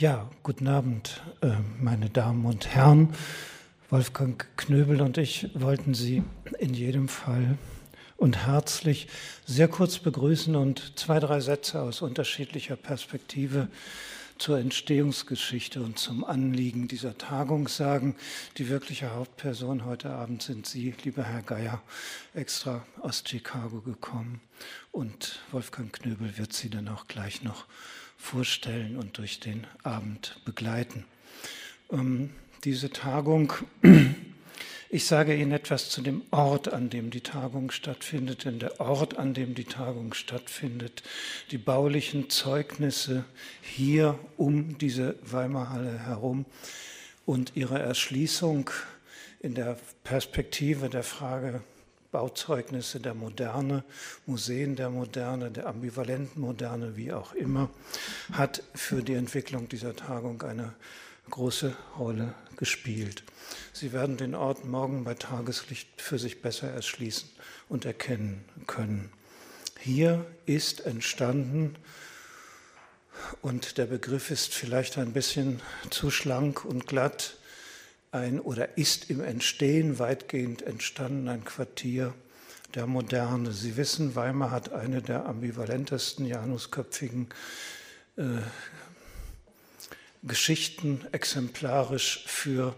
Ja, guten Abend, äh, meine Damen und Herren. Wolfgang Knöbel und ich wollten Sie in jedem Fall und herzlich sehr kurz begrüßen und zwei, drei Sätze aus unterschiedlicher Perspektive zur Entstehungsgeschichte und zum Anliegen dieser Tagung sagen. Die wirkliche Hauptperson heute Abend sind Sie, lieber Herr Geier, extra aus Chicago gekommen. Und Wolfgang Knöbel wird Sie dann auch gleich noch vorstellen und durch den Abend begleiten. Ähm, diese Tagung, ich sage Ihnen etwas zu dem Ort, an dem die Tagung stattfindet, denn der Ort, an dem die Tagung stattfindet, die baulichen Zeugnisse hier um diese Weimarhalle herum und ihre Erschließung in der Perspektive der Frage Bauzeugnisse der Moderne, Museen der Moderne, der ambivalenten Moderne, wie auch immer, hat für die Entwicklung dieser Tagung eine große Rolle gespielt. Sie werden den Ort morgen bei Tageslicht für sich besser erschließen und erkennen können. Hier ist entstanden, und der Begriff ist vielleicht ein bisschen zu schlank und glatt, ein oder ist im Entstehen weitgehend entstanden ein Quartier der Moderne. Sie wissen, Weimar hat eine der ambivalentesten janusköpfigen äh, Geschichten exemplarisch für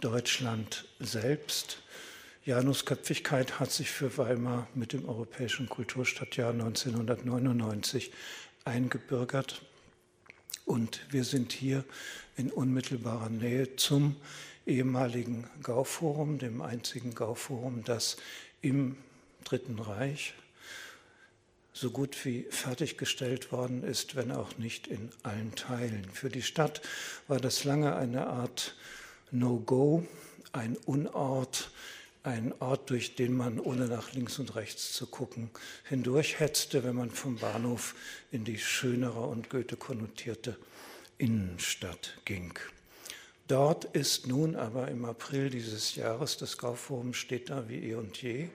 Deutschland selbst. Janusköpfigkeit hat sich für Weimar mit dem Europäischen Kulturstadtjahr 1999 eingebürgert. Und wir sind hier in unmittelbarer Nähe zum ehemaligen Gauforum, dem einzigen Gauforum, das im Dritten Reich so gut wie fertiggestellt worden ist, wenn auch nicht in allen Teilen. Für die Stadt war das lange eine Art No-Go, ein Unort, ein Ort, durch den man, ohne nach links und rechts zu gucken, hindurchhetzte, wenn man vom Bahnhof in die schönere und Goethe konnotierte Innenstadt ging. Dort ist nun aber im April dieses Jahres, das Kaufforum steht da wie eh und je,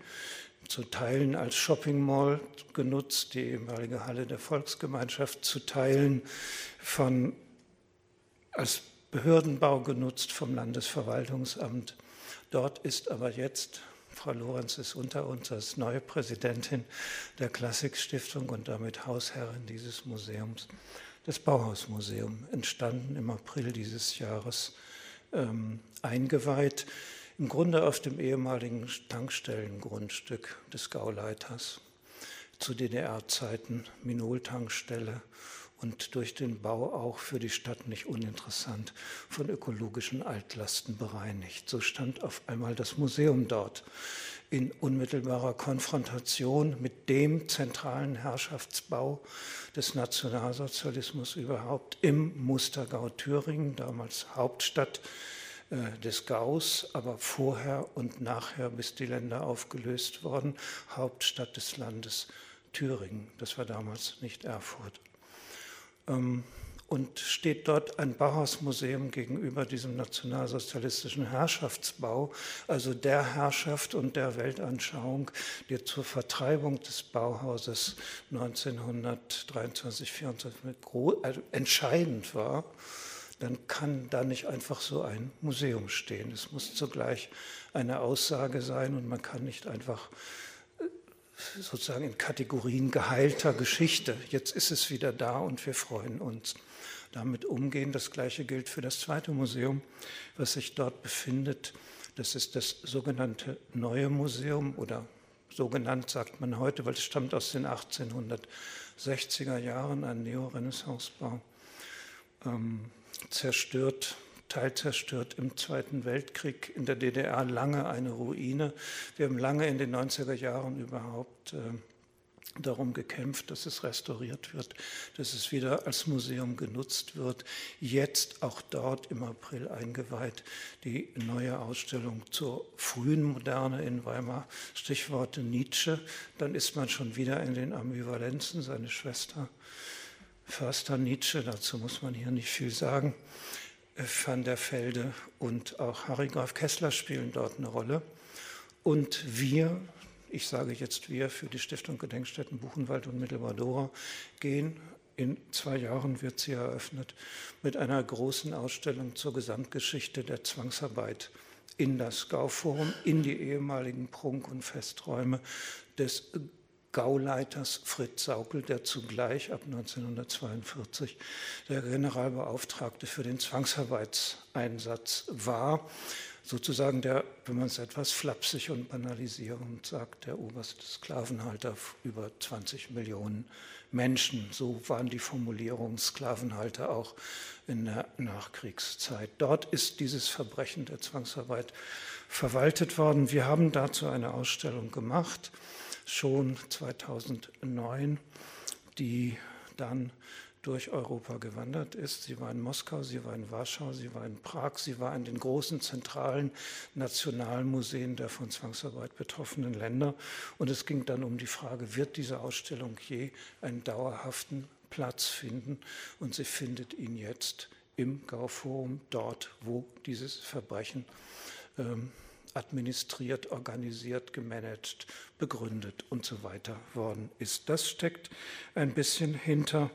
zu Teilen als Shopping Mall genutzt, die ehemalige Halle der Volksgemeinschaft zu Teilen von, als Behördenbau genutzt vom Landesverwaltungsamt. Dort ist aber jetzt, Frau Lorenz ist unter uns als neue Präsidentin der Klassikstiftung und damit Hausherrin dieses Museums, das Bauhausmuseum, entstanden im April dieses Jahres, ähm, eingeweiht, im Grunde auf dem ehemaligen Tankstellengrundstück des Gauleiters zu DDR-Zeiten, Minol-Tankstelle und durch den Bau auch für die Stadt nicht uninteressant von ökologischen Altlasten bereinigt. So stand auf einmal das Museum dort in unmittelbarer Konfrontation mit dem zentralen Herrschaftsbau des Nationalsozialismus überhaupt im Mustergau Thüringen, damals Hauptstadt äh, des Gaus, aber vorher und nachher, bis die Länder aufgelöst wurden, Hauptstadt des Landes Thüringen. Das war damals nicht Erfurt. Ähm, und steht dort ein Bauhausmuseum gegenüber diesem nationalsozialistischen Herrschaftsbau, also der Herrschaft und der Weltanschauung, die zur Vertreibung des Bauhauses 1923, 24 also entscheidend war, dann kann da nicht einfach so ein Museum stehen. Es muss zugleich eine Aussage sein und man kann nicht einfach sozusagen in Kategorien geheilter Geschichte. Jetzt ist es wieder da und wir freuen uns damit umgehen. Das Gleiche gilt für das zweite Museum, was sich dort befindet. Das ist das sogenannte Neue Museum oder so genannt sagt man heute, weil es stammt aus den 1860er Jahren, ein Neorenaissancebau, ähm, zerstört teilzerstört im Zweiten Weltkrieg, in der DDR lange eine Ruine. Wir haben lange in den 90er Jahren überhaupt äh, darum gekämpft, dass es restauriert wird, dass es wieder als Museum genutzt wird. Jetzt auch dort im April eingeweiht die neue Ausstellung zur frühen Moderne in Weimar. Stichworte Nietzsche, dann ist man schon wieder in den Ambivalenzen. Seine Schwester Förster Nietzsche, dazu muss man hier nicht viel sagen, van der Velde und auch Harry Graf Kessler spielen dort eine Rolle. Und wir, ich sage jetzt wir für die Stiftung Gedenkstätten Buchenwald und Mittelbadora, gehen In zwei Jahren wird sie eröffnet mit einer großen Ausstellung zur Gesamtgeschichte der Zwangsarbeit in das Gauforum, in die ehemaligen Prunk- und Festräume des Gauleiters Fritz Saukel, der zugleich ab 1942 der Generalbeauftragte für den Zwangsarbeitseinsatz war. Sozusagen der, wenn man es etwas flapsig und banalisierend sagt, der oberste Sklavenhalter über 20 Millionen Menschen. So waren die Formulierungen Sklavenhalter auch in der Nachkriegszeit. Dort ist dieses Verbrechen der Zwangsarbeit verwaltet worden. Wir haben dazu eine Ausstellung gemacht schon 2009, die dann durch Europa gewandert ist. Sie war in Moskau, sie war in Warschau, sie war in Prag, sie war in den großen zentralen Nationalmuseen der von Zwangsarbeit betroffenen Länder. Und es ging dann um die Frage, wird diese Ausstellung je einen dauerhaften Platz finden? Und sie findet ihn jetzt im Gauforum, dort, wo dieses Verbrechen ähm, administriert, organisiert, gemanagt, begründet und so weiter worden ist. Das steckt ein bisschen hinter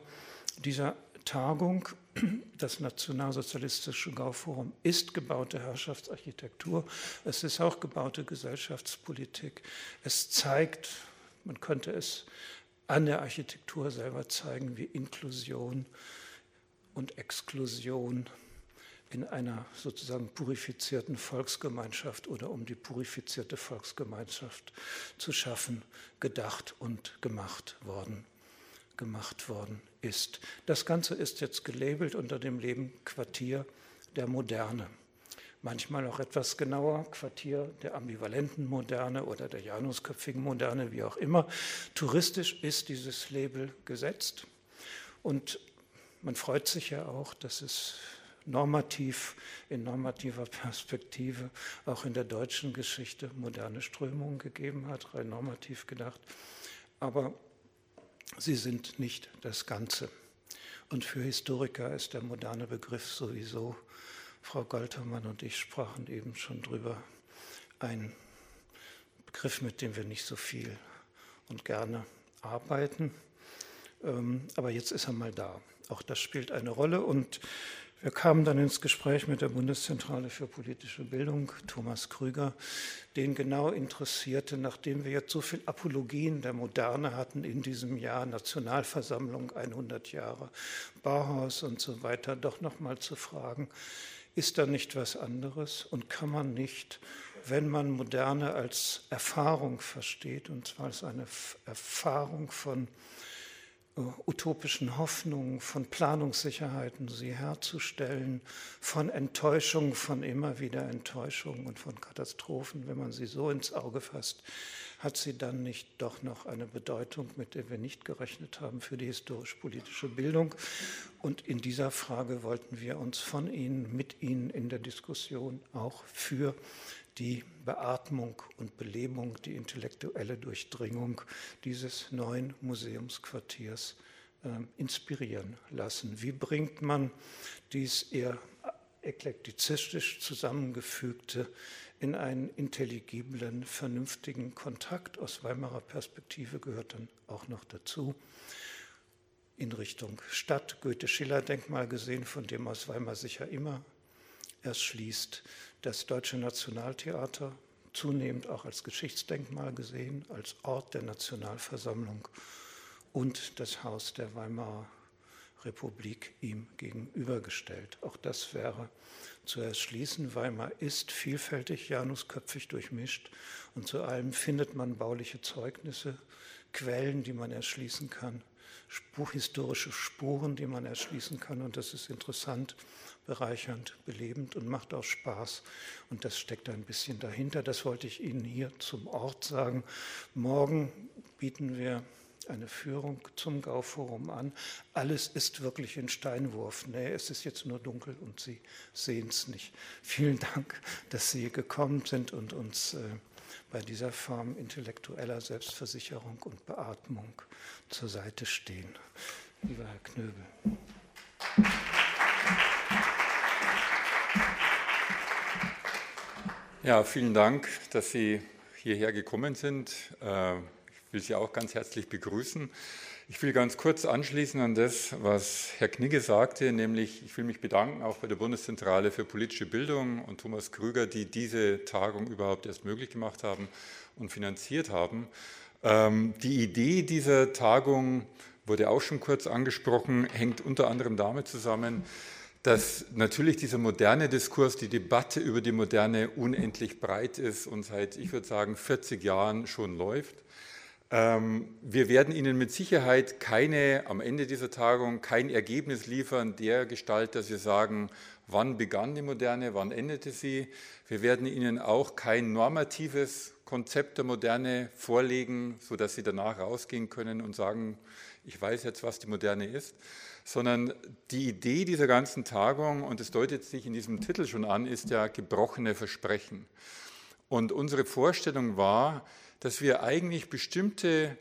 dieser Tagung. Das Nationalsozialistische Gauforum ist gebaute Herrschaftsarchitektur. Es ist auch gebaute Gesellschaftspolitik. Es zeigt, man könnte es an der Architektur selber zeigen, wie Inklusion und Exklusion in einer sozusagen purifizierten Volksgemeinschaft oder um die purifizierte Volksgemeinschaft zu schaffen, gedacht und gemacht worden, gemacht worden ist. Das Ganze ist jetzt gelabelt unter dem Leben Quartier der Moderne. Manchmal auch etwas genauer, Quartier der ambivalenten Moderne oder der janusköpfigen Moderne, wie auch immer. Touristisch ist dieses Label gesetzt und man freut sich ja auch, dass es normativ, in normativer Perspektive auch in der deutschen Geschichte moderne Strömungen gegeben hat, rein normativ gedacht. Aber sie sind nicht das Ganze. Und für Historiker ist der moderne Begriff sowieso, Frau Galtermann und ich sprachen eben schon drüber, ein Begriff, mit dem wir nicht so viel und gerne arbeiten. Ähm, aber jetzt ist er mal da. Auch das spielt eine Rolle und wir kamen dann ins Gespräch mit der Bundeszentrale für politische Bildung, Thomas Krüger, den genau interessierte, nachdem wir jetzt so viel Apologien der Moderne hatten in diesem Jahr, Nationalversammlung 100 Jahre, Bauhaus und so weiter, doch nochmal zu fragen, ist da nicht was anderes? Und kann man nicht, wenn man Moderne als Erfahrung versteht, und zwar als eine Erfahrung von utopischen Hoffnungen, von Planungssicherheiten sie herzustellen, von Enttäuschung, von immer wieder Enttäuschung und von Katastrophen, wenn man sie so ins Auge fasst, hat sie dann nicht doch noch eine Bedeutung, mit der wir nicht gerechnet haben für die historisch-politische Bildung. Und in dieser Frage wollten wir uns von Ihnen, mit Ihnen in der Diskussion auch für die Beatmung und Belebung, die intellektuelle Durchdringung dieses neuen Museumsquartiers äh, inspirieren lassen. Wie bringt man dies eher eklektizistisch zusammengefügte in einen intelligiblen, vernünftigen Kontakt aus Weimarer Perspektive gehört dann auch noch dazu. In Richtung Stadt, Goethe-Schiller-Denkmal gesehen, von dem aus Weimar sicher immer erschließt, das Deutsche Nationaltheater zunehmend auch als Geschichtsdenkmal gesehen, als Ort der Nationalversammlung und das Haus der Weimarer Republik ihm gegenübergestellt. Auch das wäre zu erschließen. Weimar ist vielfältig, janusköpfig durchmischt und zu allem findet man bauliche Zeugnisse, Quellen, die man erschließen kann, historische Spuren, die man erschließen kann. Und das ist interessant, bereichernd, belebend und macht auch Spaß. Und das steckt ein bisschen dahinter. Das wollte ich Ihnen hier zum Ort sagen. Morgen bieten wir eine Führung zum Gauforum an. Alles ist wirklich in Steinwurf. Nee, es ist jetzt nur dunkel und Sie sehen es nicht. Vielen Dank, dass Sie gekommen sind und uns äh, bei dieser Form intellektueller Selbstversicherung und Beatmung zur Seite stehen. Lieber Herr Knöbel. Ja, vielen Dank, dass Sie hierher gekommen sind. Äh, ich will Sie auch ganz herzlich begrüßen. Ich will ganz kurz anschließen an das, was Herr Knigge sagte, nämlich ich will mich bedanken auch bei der Bundeszentrale für politische Bildung und Thomas Krüger, die diese Tagung überhaupt erst möglich gemacht haben und finanziert haben. Ähm, die Idee dieser Tagung wurde auch schon kurz angesprochen, hängt unter anderem damit zusammen, dass natürlich dieser moderne Diskurs, die Debatte über die Moderne unendlich breit ist und seit, ich würde sagen, 40 Jahren schon läuft. Ähm, wir werden Ihnen mit Sicherheit keine, am Ende dieser Tagung, kein Ergebnis liefern, der Gestalt, dass wir sagen, wann begann die Moderne, wann endete sie. Wir werden Ihnen auch kein normatives Konzept der Moderne vorlegen, sodass Sie danach rausgehen können und sagen, ich weiß jetzt, was die Moderne ist, sondern die Idee dieser ganzen Tagung, und es deutet sich in diesem Titel schon an, ist ja gebrochene Versprechen. Und unsere Vorstellung war, dass wir eigentlich bestimmte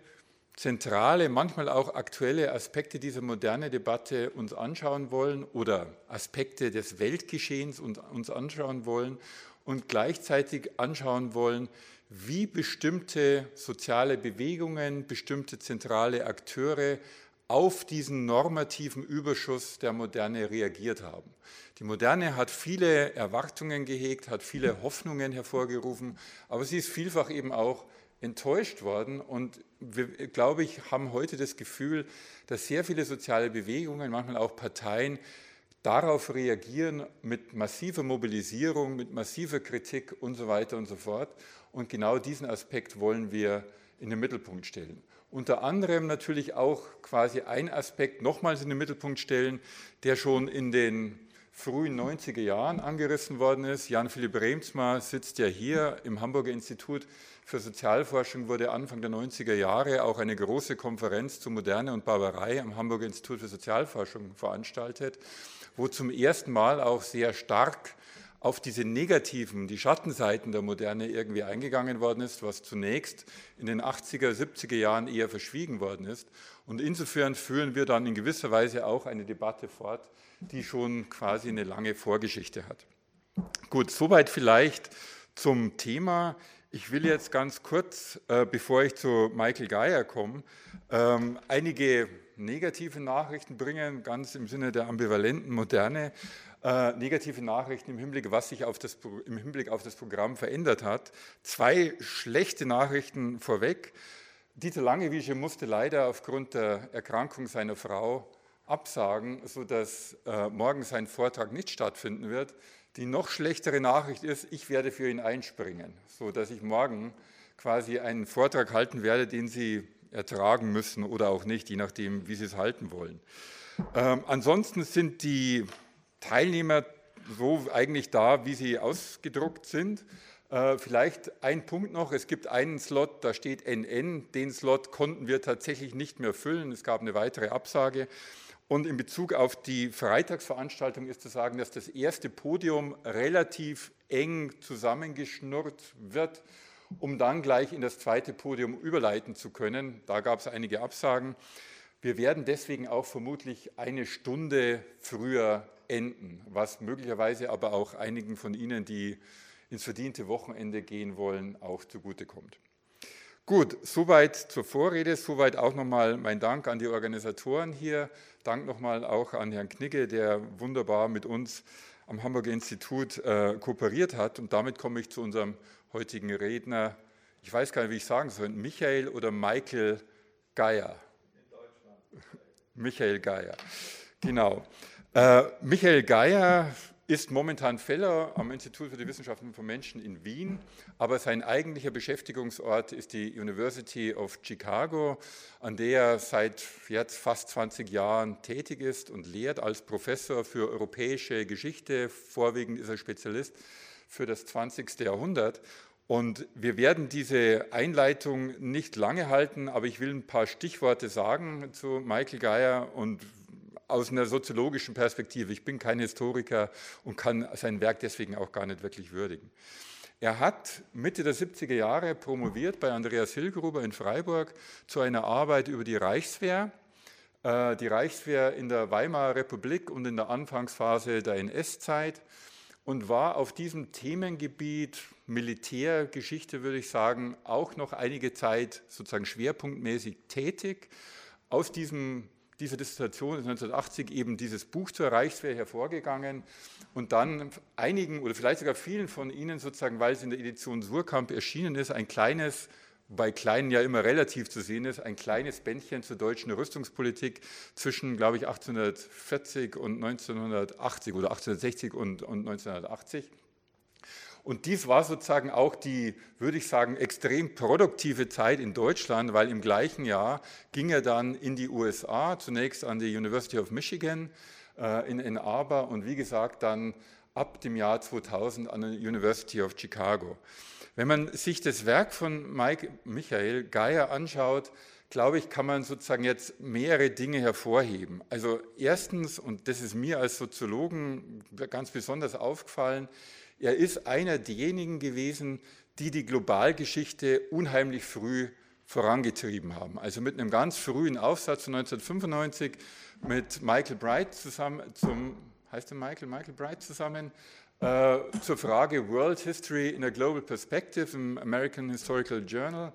zentrale, manchmal auch aktuelle Aspekte dieser moderne Debatte uns anschauen wollen oder Aspekte des Weltgeschehens uns anschauen wollen und gleichzeitig anschauen wollen, wie bestimmte soziale Bewegungen, bestimmte zentrale Akteure auf diesen normativen Überschuss der Moderne reagiert haben. Die Moderne hat viele Erwartungen gehegt, hat viele Hoffnungen hervorgerufen, aber sie ist vielfach eben auch enttäuscht worden. Und wir, glaube ich, haben heute das Gefühl, dass sehr viele soziale Bewegungen, manchmal auch Parteien, darauf reagieren mit massiver Mobilisierung, mit massiver Kritik und so weiter und so fort. Und genau diesen Aspekt wollen wir in den Mittelpunkt stellen. Unter anderem natürlich auch quasi ein Aspekt nochmals in den Mittelpunkt stellen, der schon in den frühen 90er Jahren angerissen worden ist. Jan-Philipp Remsmar sitzt ja hier im Hamburger Institut für Sozialforschung, wurde Anfang der 90er Jahre auch eine große Konferenz zu Moderne und Barbarei am Hamburger Institut für Sozialforschung veranstaltet, wo zum ersten Mal auch sehr stark auf diese negativen, die Schattenseiten der Moderne irgendwie eingegangen worden ist, was zunächst in den 80er, 70er Jahren eher verschwiegen worden ist. Und insofern führen wir dann in gewisser Weise auch eine Debatte fort, die schon quasi eine lange Vorgeschichte hat. Gut, soweit vielleicht zum Thema. Ich will jetzt ganz kurz, äh, bevor ich zu Michael Geier komme, ähm, einige negative Nachrichten bringen, ganz im Sinne der ambivalenten Moderne. Äh, negative Nachrichten im Hinblick, was sich das, im Hinblick auf das Programm verändert hat. Zwei schlechte Nachrichten vorweg. Dieter Langewiesche musste leider aufgrund der Erkrankung seiner Frau absagen, sodass äh, morgen sein Vortrag nicht stattfinden wird. Die noch schlechtere Nachricht ist, ich werde für ihn einspringen, sodass ich morgen quasi einen Vortrag halten werde, den Sie ertragen müssen oder auch nicht, je nachdem, wie Sie es halten wollen. Ähm, ansonsten sind die Teilnehmer so eigentlich da, wie sie ausgedruckt sind. Äh, vielleicht ein Punkt noch, es gibt einen Slot, da steht NN, den Slot konnten wir tatsächlich nicht mehr füllen, es gab eine weitere Absage. Und in Bezug auf die Freitagsveranstaltung ist zu sagen, dass das erste Podium relativ eng zusammengeschnurrt wird, um dann gleich in das zweite Podium überleiten zu können. Da gab es einige Absagen. Wir werden deswegen auch vermutlich eine Stunde früher enden, was möglicherweise aber auch einigen von Ihnen, die ins verdiente Wochenende gehen wollen, auch zugutekommt. Gut, soweit zur Vorrede, soweit auch nochmal mein Dank an die Organisatoren hier. Dank nochmal auch an Herrn Knigge, der wunderbar mit uns am Hamburger Institut äh, kooperiert hat. Und damit komme ich zu unserem heutigen Redner. Ich weiß gar nicht, wie ich sagen soll, Michael oder Michael Geier? In Deutschland. Michael Geier, genau. Äh, Michael Geier ist momentan Fellow am Institut für die Wissenschaften von Menschen in Wien, aber sein eigentlicher Beschäftigungsort ist die University of Chicago, an der er seit jetzt fast 20 Jahren tätig ist und lehrt als Professor für europäische Geschichte. Vorwiegend ist er Spezialist für das 20. Jahrhundert. Und wir werden diese Einleitung nicht lange halten, aber ich will ein paar Stichworte sagen zu Michael Geier und aus einer soziologischen Perspektive. Ich bin kein Historiker und kann sein Werk deswegen auch gar nicht wirklich würdigen. Er hat Mitte der 70er Jahre promoviert bei Andreas Hilgruber in Freiburg zu einer Arbeit über die Reichswehr. Äh, die Reichswehr in der Weimarer Republik und in der Anfangsphase der NS-Zeit. und war auf diesem Themengebiet Militärgeschichte, würde ich sagen, auch noch einige Zeit sozusagen schwerpunktmäßig tätig. Aus diesem, dieser Dissertation ist 1980 eben dieses Buch zur Reichswehr hervorgegangen und dann einigen oder vielleicht sogar vielen von Ihnen sozusagen, weil es in der Edition Surkamp erschienen ist, ein kleines bei Kleinen ja immer relativ zu sehen ist, ein kleines Bändchen zur deutschen Rüstungspolitik zwischen, glaube ich, 1840 und 1980 oder 1860 und, und 1980. Und dies war sozusagen auch die, würde ich sagen, extrem produktive Zeit in Deutschland, weil im gleichen Jahr ging er dann in die USA, zunächst an die University of Michigan äh, in Ann Arbor und wie gesagt dann ab dem Jahr 2000 an der University of Chicago. Wenn man sich das Werk von Mike, Michael Geier anschaut, glaube ich, kann man sozusagen jetzt mehrere Dinge hervorheben. Also erstens, und das ist mir als Soziologen ganz besonders aufgefallen, er ist einer derjenigen gewesen, die die Globalgeschichte unheimlich früh vorangetrieben haben. Also mit einem ganz frühen Aufsatz von 1995 mit Michael Bright zusammen, zum, heißt der Michael, Michael Bright zusammen, äh, zur Frage World History in a Global Perspective im American Historical Journal.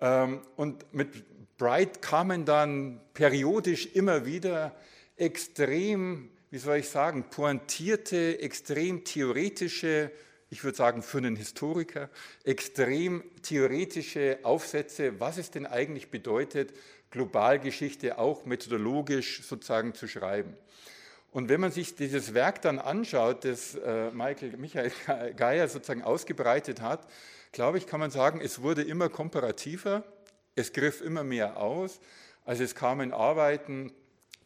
Ähm, und mit Bright kamen dann periodisch immer wieder extrem, wie soll ich sagen, pointierte, extrem theoretische, ich würde sagen für einen Historiker, extrem theoretische Aufsätze, was es denn eigentlich bedeutet, Globalgeschichte auch methodologisch sozusagen zu schreiben. Und wenn man sich dieses Werk dann anschaut, das äh, Michael, Michael Geier sozusagen ausgebreitet hat, glaube ich, kann man sagen, es wurde immer komparativer, es griff immer mehr aus. Also es kamen Arbeiten,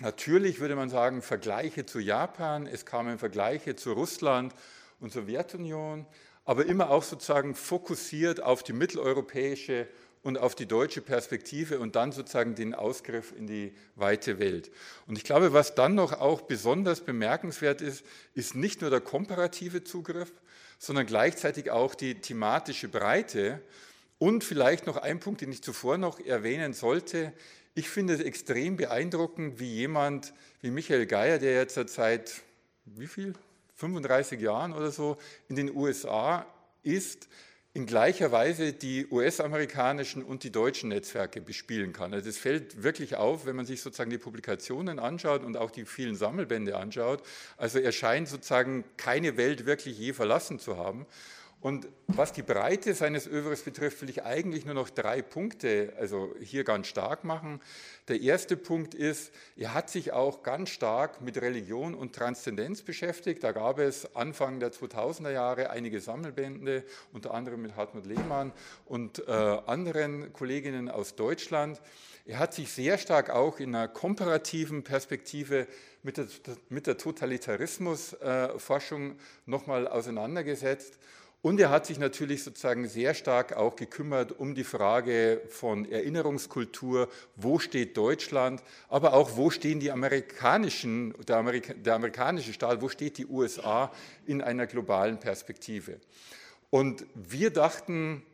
natürlich würde man sagen, Vergleiche zu Japan, es kamen Vergleiche zu Russland und Sowjetunion, aber immer auch sozusagen fokussiert auf die mitteleuropäische und auf die deutsche Perspektive und dann sozusagen den Ausgriff in die weite Welt. Und ich glaube, was dann noch auch besonders bemerkenswert ist, ist nicht nur der komparative Zugriff, sondern gleichzeitig auch die thematische Breite. Und vielleicht noch ein Punkt, den ich zuvor noch erwähnen sollte. Ich finde es extrem beeindruckend, wie jemand wie Michael Geier, der jetzt seit wie viel? 35 Jahren oder so in den USA ist, in gleicher Weise die US-amerikanischen und die deutschen Netzwerke bespielen kann. Also es fällt wirklich auf, wenn man sich sozusagen die Publikationen anschaut und auch die vielen Sammelbände anschaut. Also er scheint sozusagen keine Welt wirklich je verlassen zu haben. Und was die Breite seines Övres betrifft, will ich eigentlich nur noch drei Punkte also hier ganz stark machen. Der erste Punkt ist, er hat sich auch ganz stark mit Religion und Transzendenz beschäftigt. Da gab es Anfang der 2000er Jahre einige Sammelbände, unter anderem mit Hartmut Lehmann und äh, anderen Kolleginnen aus Deutschland. Er hat sich sehr stark auch in einer komparativen Perspektive mit der, mit der Totalitarismusforschung äh, nochmal auseinandergesetzt und er hat sich natürlich sozusagen sehr stark auch gekümmert um die Frage von Erinnerungskultur, wo steht Deutschland, aber auch wo stehen die amerikanischen, der, Amerika, der amerikanische Staat, wo steht die USA in einer globalen Perspektive. Und wir dachten,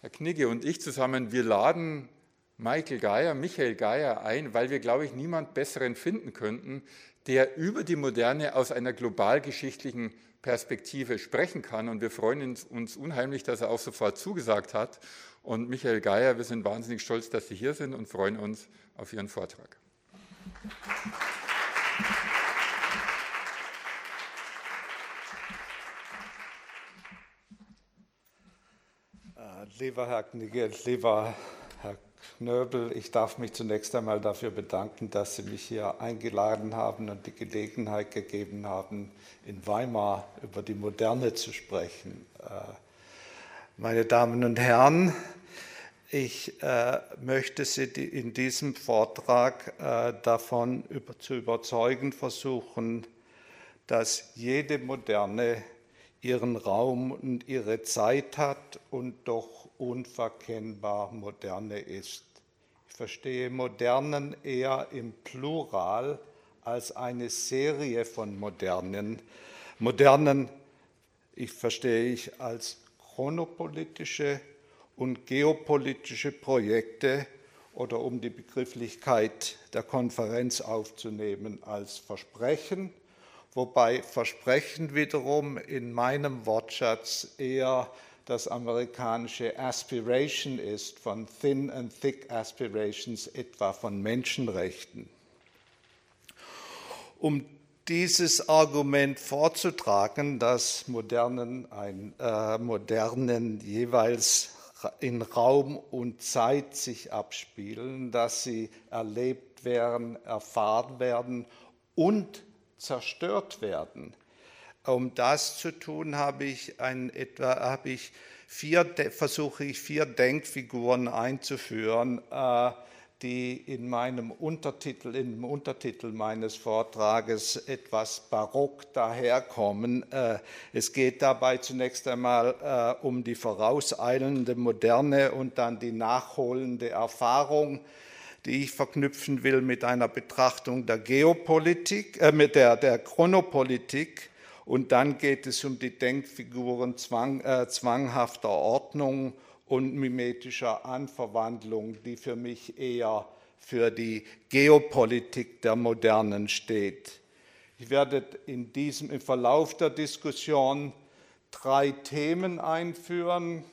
Herr Knigge und ich zusammen, wir laden Michael Geier, Michael Geier ein, weil wir, glaube ich, niemand Besseren finden könnten, der über die Moderne aus einer globalgeschichtlichen Perspektive sprechen kann. Und wir freuen uns unheimlich, dass er auch sofort zugesagt hat. Und Michael Geier, wir sind wahnsinnig stolz, dass Sie hier sind und freuen uns auf Ihren Vortrag. Äh, lieber Herr Knigge, lieber Knöbel, ich darf mich zunächst einmal dafür bedanken, dass Sie mich hier eingeladen haben und die Gelegenheit gegeben haben, in Weimar über die Moderne zu sprechen. Äh, meine Damen und Herren, ich äh, möchte Sie in diesem Vortrag äh, davon zu überzeugen versuchen, dass jede Moderne ihren Raum und ihre Zeit hat und doch unverkennbar moderne ist. Ich verstehe Modernen eher im Plural als eine Serie von Modernen. Modernen ich verstehe ich als chronopolitische und geopolitische Projekte oder um die Begrifflichkeit der Konferenz aufzunehmen, als Versprechen wobei Versprechen wiederum in meinem Wortschatz eher das amerikanische Aspiration ist, von Thin and Thick Aspirations, etwa von Menschenrechten. Um dieses Argument vorzutragen, dass modernen, ein, äh, modernen jeweils in Raum und Zeit sich abspielen, dass sie erlebt werden, erfahren werden und zerstört werden. Um das zu tun, habe ich, ein, etwa, habe ich vier, versuche ich vier Denkfiguren einzuführen, äh, die in meinem Untertitel, im Untertitel meines Vortrages etwas barock daherkommen. Äh, es geht dabei zunächst einmal äh, um die vorauseilende Moderne und dann die nachholende Erfahrung, die ich verknüpfen will mit einer Betrachtung der Geopolitik, äh, mit der, der Chronopolitik. Und dann geht es um die Denkfiguren zwang, äh, zwanghafter Ordnung und mimetischer Anverwandlung, die für mich eher für die Geopolitik der Modernen steht. Ich werde in diesem, im Verlauf der Diskussion drei Themen einführen.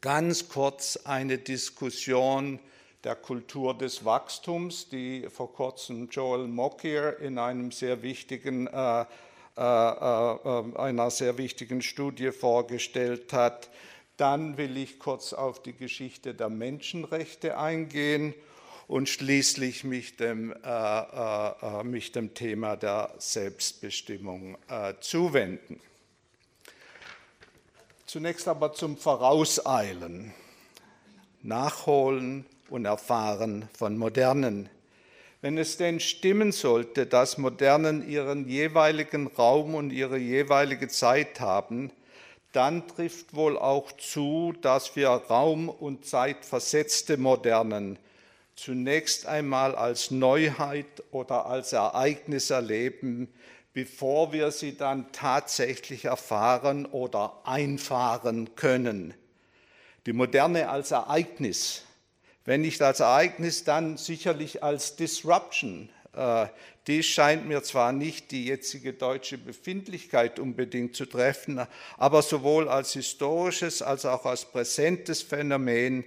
Ganz kurz eine Diskussion der Kultur des Wachstums, die vor kurzem Joel Mokier in einem sehr wichtigen, äh, einer sehr wichtigen Studie vorgestellt hat. Dann will ich kurz auf die Geschichte der Menschenrechte eingehen und schließlich mich dem, äh, äh, äh, mich dem Thema der Selbstbestimmung äh, zuwenden. Zunächst aber zum Vorauseilen, Nachholen und Erfahren von Modernen. Wenn es denn stimmen sollte, dass Modernen ihren jeweiligen Raum und ihre jeweilige Zeit haben, dann trifft wohl auch zu, dass wir raum- und zeitversetzte Modernen zunächst einmal als Neuheit oder als Ereignis erleben, bevor wir sie dann tatsächlich erfahren oder einfahren können. Die Moderne als Ereignis, wenn nicht als Ereignis, dann sicherlich als Disruption, äh, dies scheint mir zwar nicht die jetzige deutsche Befindlichkeit unbedingt zu treffen, aber sowohl als historisches als auch als präsentes Phänomen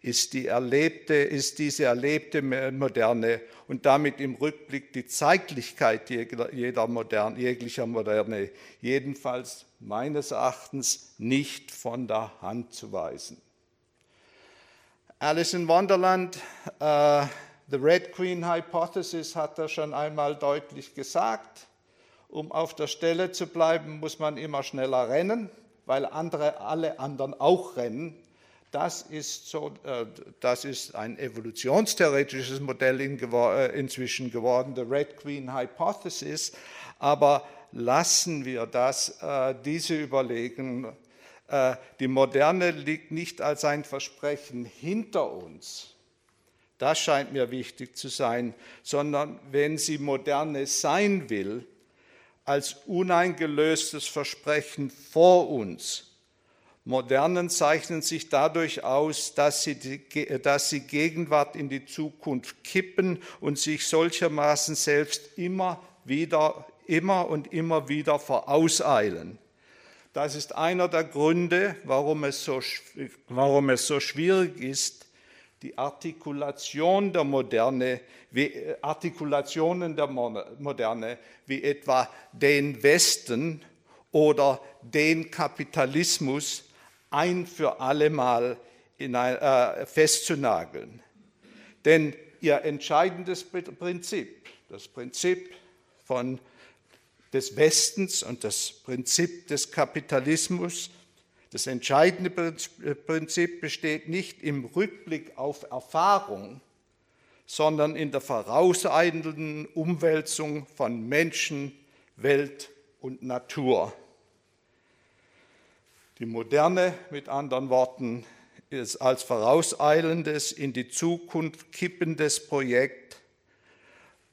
ist, die erlebte, ist diese erlebte Moderne und damit im Rückblick die Zeitlichkeit jeder Moderne, jeglicher Moderne jedenfalls meines Erachtens nicht von der Hand zu weisen. Alice in Wonderland äh, The Red Queen Hypothesis hat er schon einmal deutlich gesagt. Um auf der Stelle zu bleiben, muss man immer schneller rennen, weil andere, alle anderen auch rennen. Das ist, so, äh, das ist ein evolutionstheoretisches Modell äh, inzwischen geworden, the Red Queen Hypothesis. Aber lassen wir das, äh, diese Überlegungen. Die Moderne liegt nicht als ein Versprechen hinter uns, das scheint mir wichtig zu sein, sondern wenn sie moderne sein will, als uneingelöstes Versprechen vor uns. Modernen zeichnen sich dadurch aus, dass sie, die, dass sie Gegenwart in die Zukunft kippen und sich solchermaßen selbst immer wieder, immer und immer wieder vorauseilen. Das ist einer der Gründe, warum es so, warum es so schwierig ist, die Artikulation der Moderne, wie, äh, Artikulationen der Moderne, wie etwa den Westen oder den Kapitalismus ein für allemal ein, äh, festzunageln. Denn ihr entscheidendes Prinzip, das Prinzip von, des Westens und das Prinzip des Kapitalismus das entscheidende Prinzip besteht nicht im Rückblick auf Erfahrung, sondern in der vorauseilenden Umwälzung von Menschen, Welt und Natur. Die Moderne, mit anderen Worten, ist als vorauseilendes, in die Zukunft kippendes Projekt,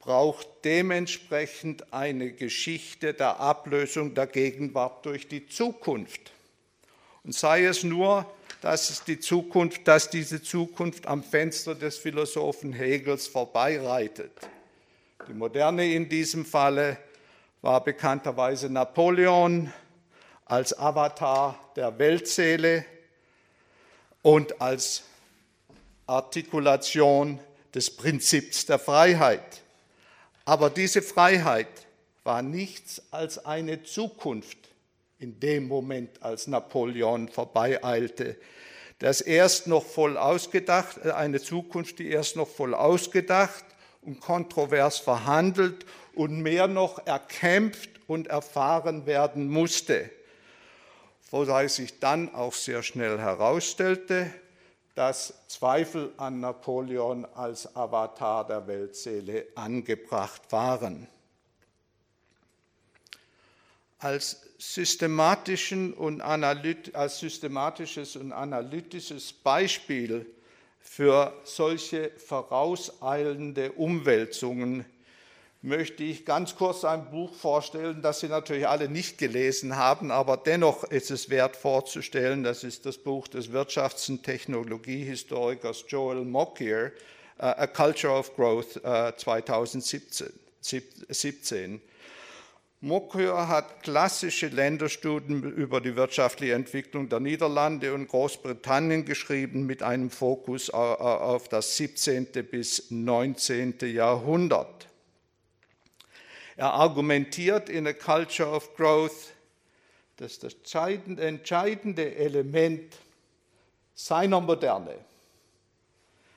braucht dementsprechend eine Geschichte der Ablösung der Gegenwart durch die Zukunft. Und sei es nur, dass, die Zukunft, dass diese Zukunft am Fenster des Philosophen Hegels vorbeireitet. Die Moderne in diesem Falle war bekannterweise Napoleon als Avatar der Weltseele und als Artikulation des Prinzips der Freiheit. Aber diese Freiheit war nichts als eine Zukunft in dem Moment, als Napoleon vorbeieilte. Das erst noch voll ausgedacht, äh, eine Zukunft, die erst noch voll ausgedacht und kontrovers verhandelt und mehr noch erkämpft und erfahren werden musste. Wobei sich dann auch sehr schnell herausstellte, dass Zweifel an Napoleon als Avatar der Weltseele angebracht waren. Als, systematischen und als systematisches und analytisches Beispiel für solche vorauseilende Umwälzungen möchte ich ganz kurz ein Buch vorstellen, das Sie natürlich alle nicht gelesen haben, aber dennoch ist es wert vorzustellen. Das ist das Buch des Wirtschafts- und Technologiehistorikers Joel Mokier, uh, A Culture of Growth uh, 2017. Mokier hat klassische Länderstudien über die wirtschaftliche Entwicklung der Niederlande und Großbritannien geschrieben mit einem Fokus auf das 17. bis 19. Jahrhundert. Er argumentiert in A Culture of Growth, dass das entscheidende Element seiner Moderne,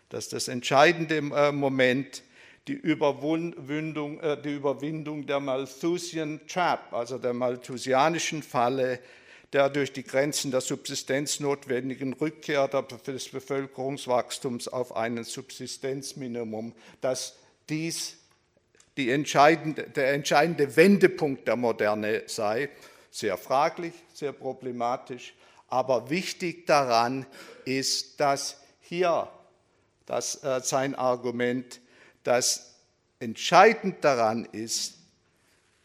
dass das entscheidende äh, Moment die Überwindung, äh, die Überwindung der Malthusian Trap, also der malthusianischen Falle, der durch die Grenzen der Subsistenz notwendigen Rückkehr des Bevölkerungswachstums auf ein Subsistenzminimum, dass dies entscheidende, der entscheidende Wendepunkt der Moderne sei. Sehr fraglich, sehr problematisch, aber wichtig daran ist, dass hier das, äh, sein Argument, dass entscheidend daran ist,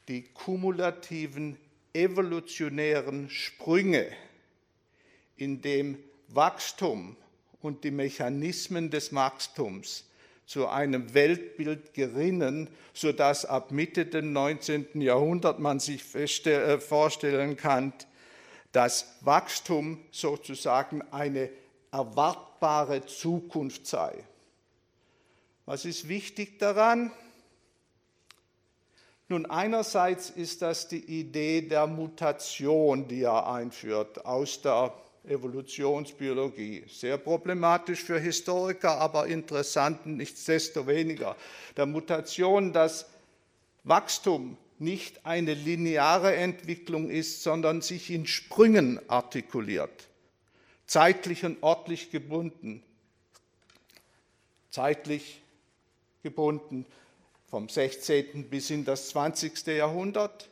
die kumulativen evolutionären Sprünge, in dem Wachstum und die Mechanismen des Wachstums zu einem Weltbild gerinnen, sodass ab Mitte des 19. Jahrhunderts man sich äh, vorstellen kann, dass Wachstum sozusagen eine erwartbare Zukunft sei. Was ist wichtig daran? Nun, einerseits ist das die Idee der Mutation, die er einführt aus der Evolutionsbiologie. Sehr problematisch für Historiker, aber interessant nichtsdestoweniger. Der Mutation, dass Wachstum nicht eine lineare Entwicklung ist, sondern sich in Sprüngen artikuliert, zeitlich und örtlich gebunden. Zeitlich gebunden vom 16. bis in das 20. Jahrhundert,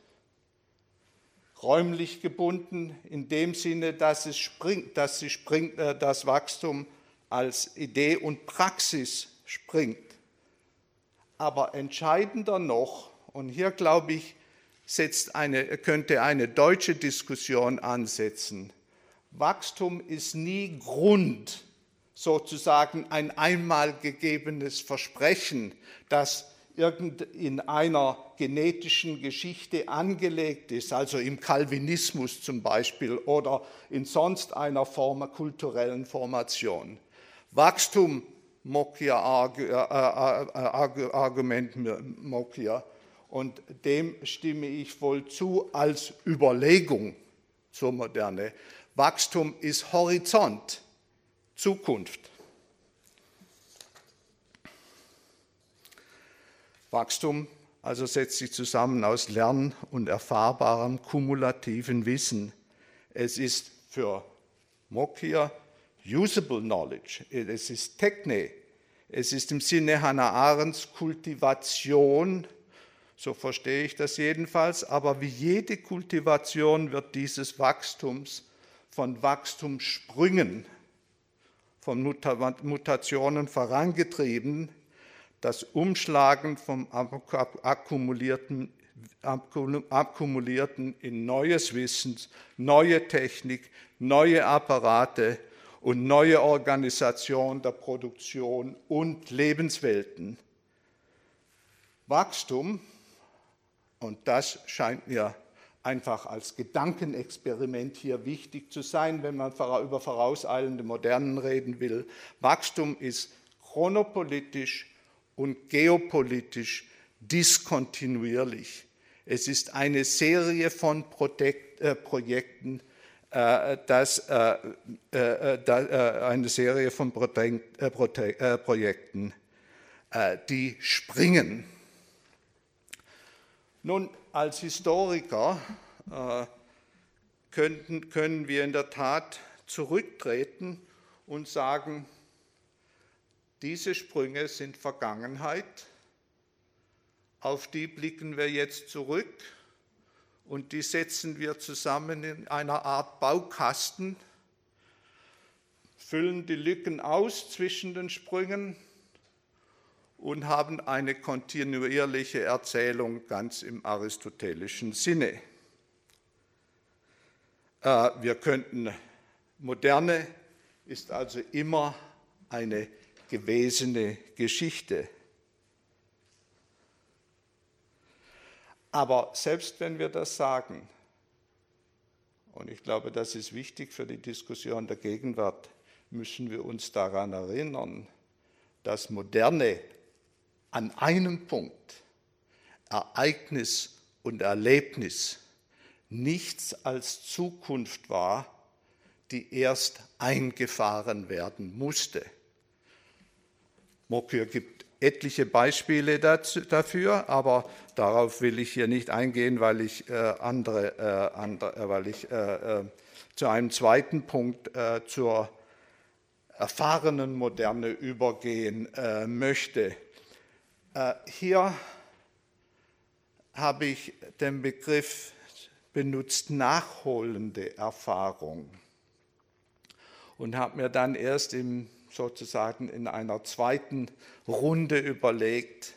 räumlich gebunden in dem Sinne, dass, es springt, dass sie springt, äh, das Wachstum als Idee und Praxis springt. Aber entscheidender noch, und hier glaube ich, setzt eine, könnte eine deutsche Diskussion ansetzen, Wachstum ist nie Grund, sozusagen ein einmal gegebenes Versprechen, das in einer genetischen Geschichte angelegt ist, also im Calvinismus zum Beispiel oder in sonst einer Form kulturellen Formation. Wachstum, Mokia, äh, äh, äh, Argument Mokia, und dem stimme ich wohl zu als Überlegung zur Moderne. Wachstum ist Horizont, Zukunft. Wachstum also setzt sich zusammen aus Lern- und erfahrbarem kumulativen Wissen. Es ist für Mokia usable knowledge, es ist Techne, es ist im Sinne Hannah Arendts Kultivation, so verstehe ich das jedenfalls, aber wie jede Kultivation wird dieses Wachstums von Wachstumssprüngen, von Mutationen vorangetrieben, das Umschlagen vom akkumulierten, akkumulierten in neues Wissen, neue Technik, neue Apparate und neue Organisation der Produktion und Lebenswelten. Wachstum, Und das scheint mir einfach als Gedankenexperiment hier wichtig zu sein, wenn man über vorauseilende Modernen reden will. Wachstum ist chronopolitisch und geopolitisch diskontinuierlich. Es ist eine Serie von äh, Projekten, äh, das, äh, eine Serie von Projekten, die springen. Nun, als Historiker können, können wir in der Tat zurücktreten und sagen, diese Sprünge sind Vergangenheit, auf die blicken wir jetzt zurück und die setzen wir zusammen in einer Art Baukasten, füllen die Lücken aus zwischen den Sprüngen und haben eine kontinuierliche Erzählung ganz im aristotelischen Sinne. Äh, wir könnten, moderne ist also immer eine gewesene Geschichte. Aber selbst wenn wir das sagen, und ich glaube, das ist wichtig für die Diskussion der Gegenwart, müssen wir uns daran erinnern, dass Moderne an einem Punkt, Ereignis und Erlebnis, nichts als Zukunft war, die erst eingefahren werden musste. Mokür gibt etliche Beispiele dazu, dafür, aber darauf will ich hier nicht eingehen, weil ich, äh, andere, äh, andere, äh, weil ich äh, äh, zu einem zweiten Punkt äh, zur erfahrenen Moderne übergehen möchte. hier habe ich den Begriff benutzt nachholende Erfahrung und habe mir dann erst im sozusagen in einer zweiten Runde überlegt,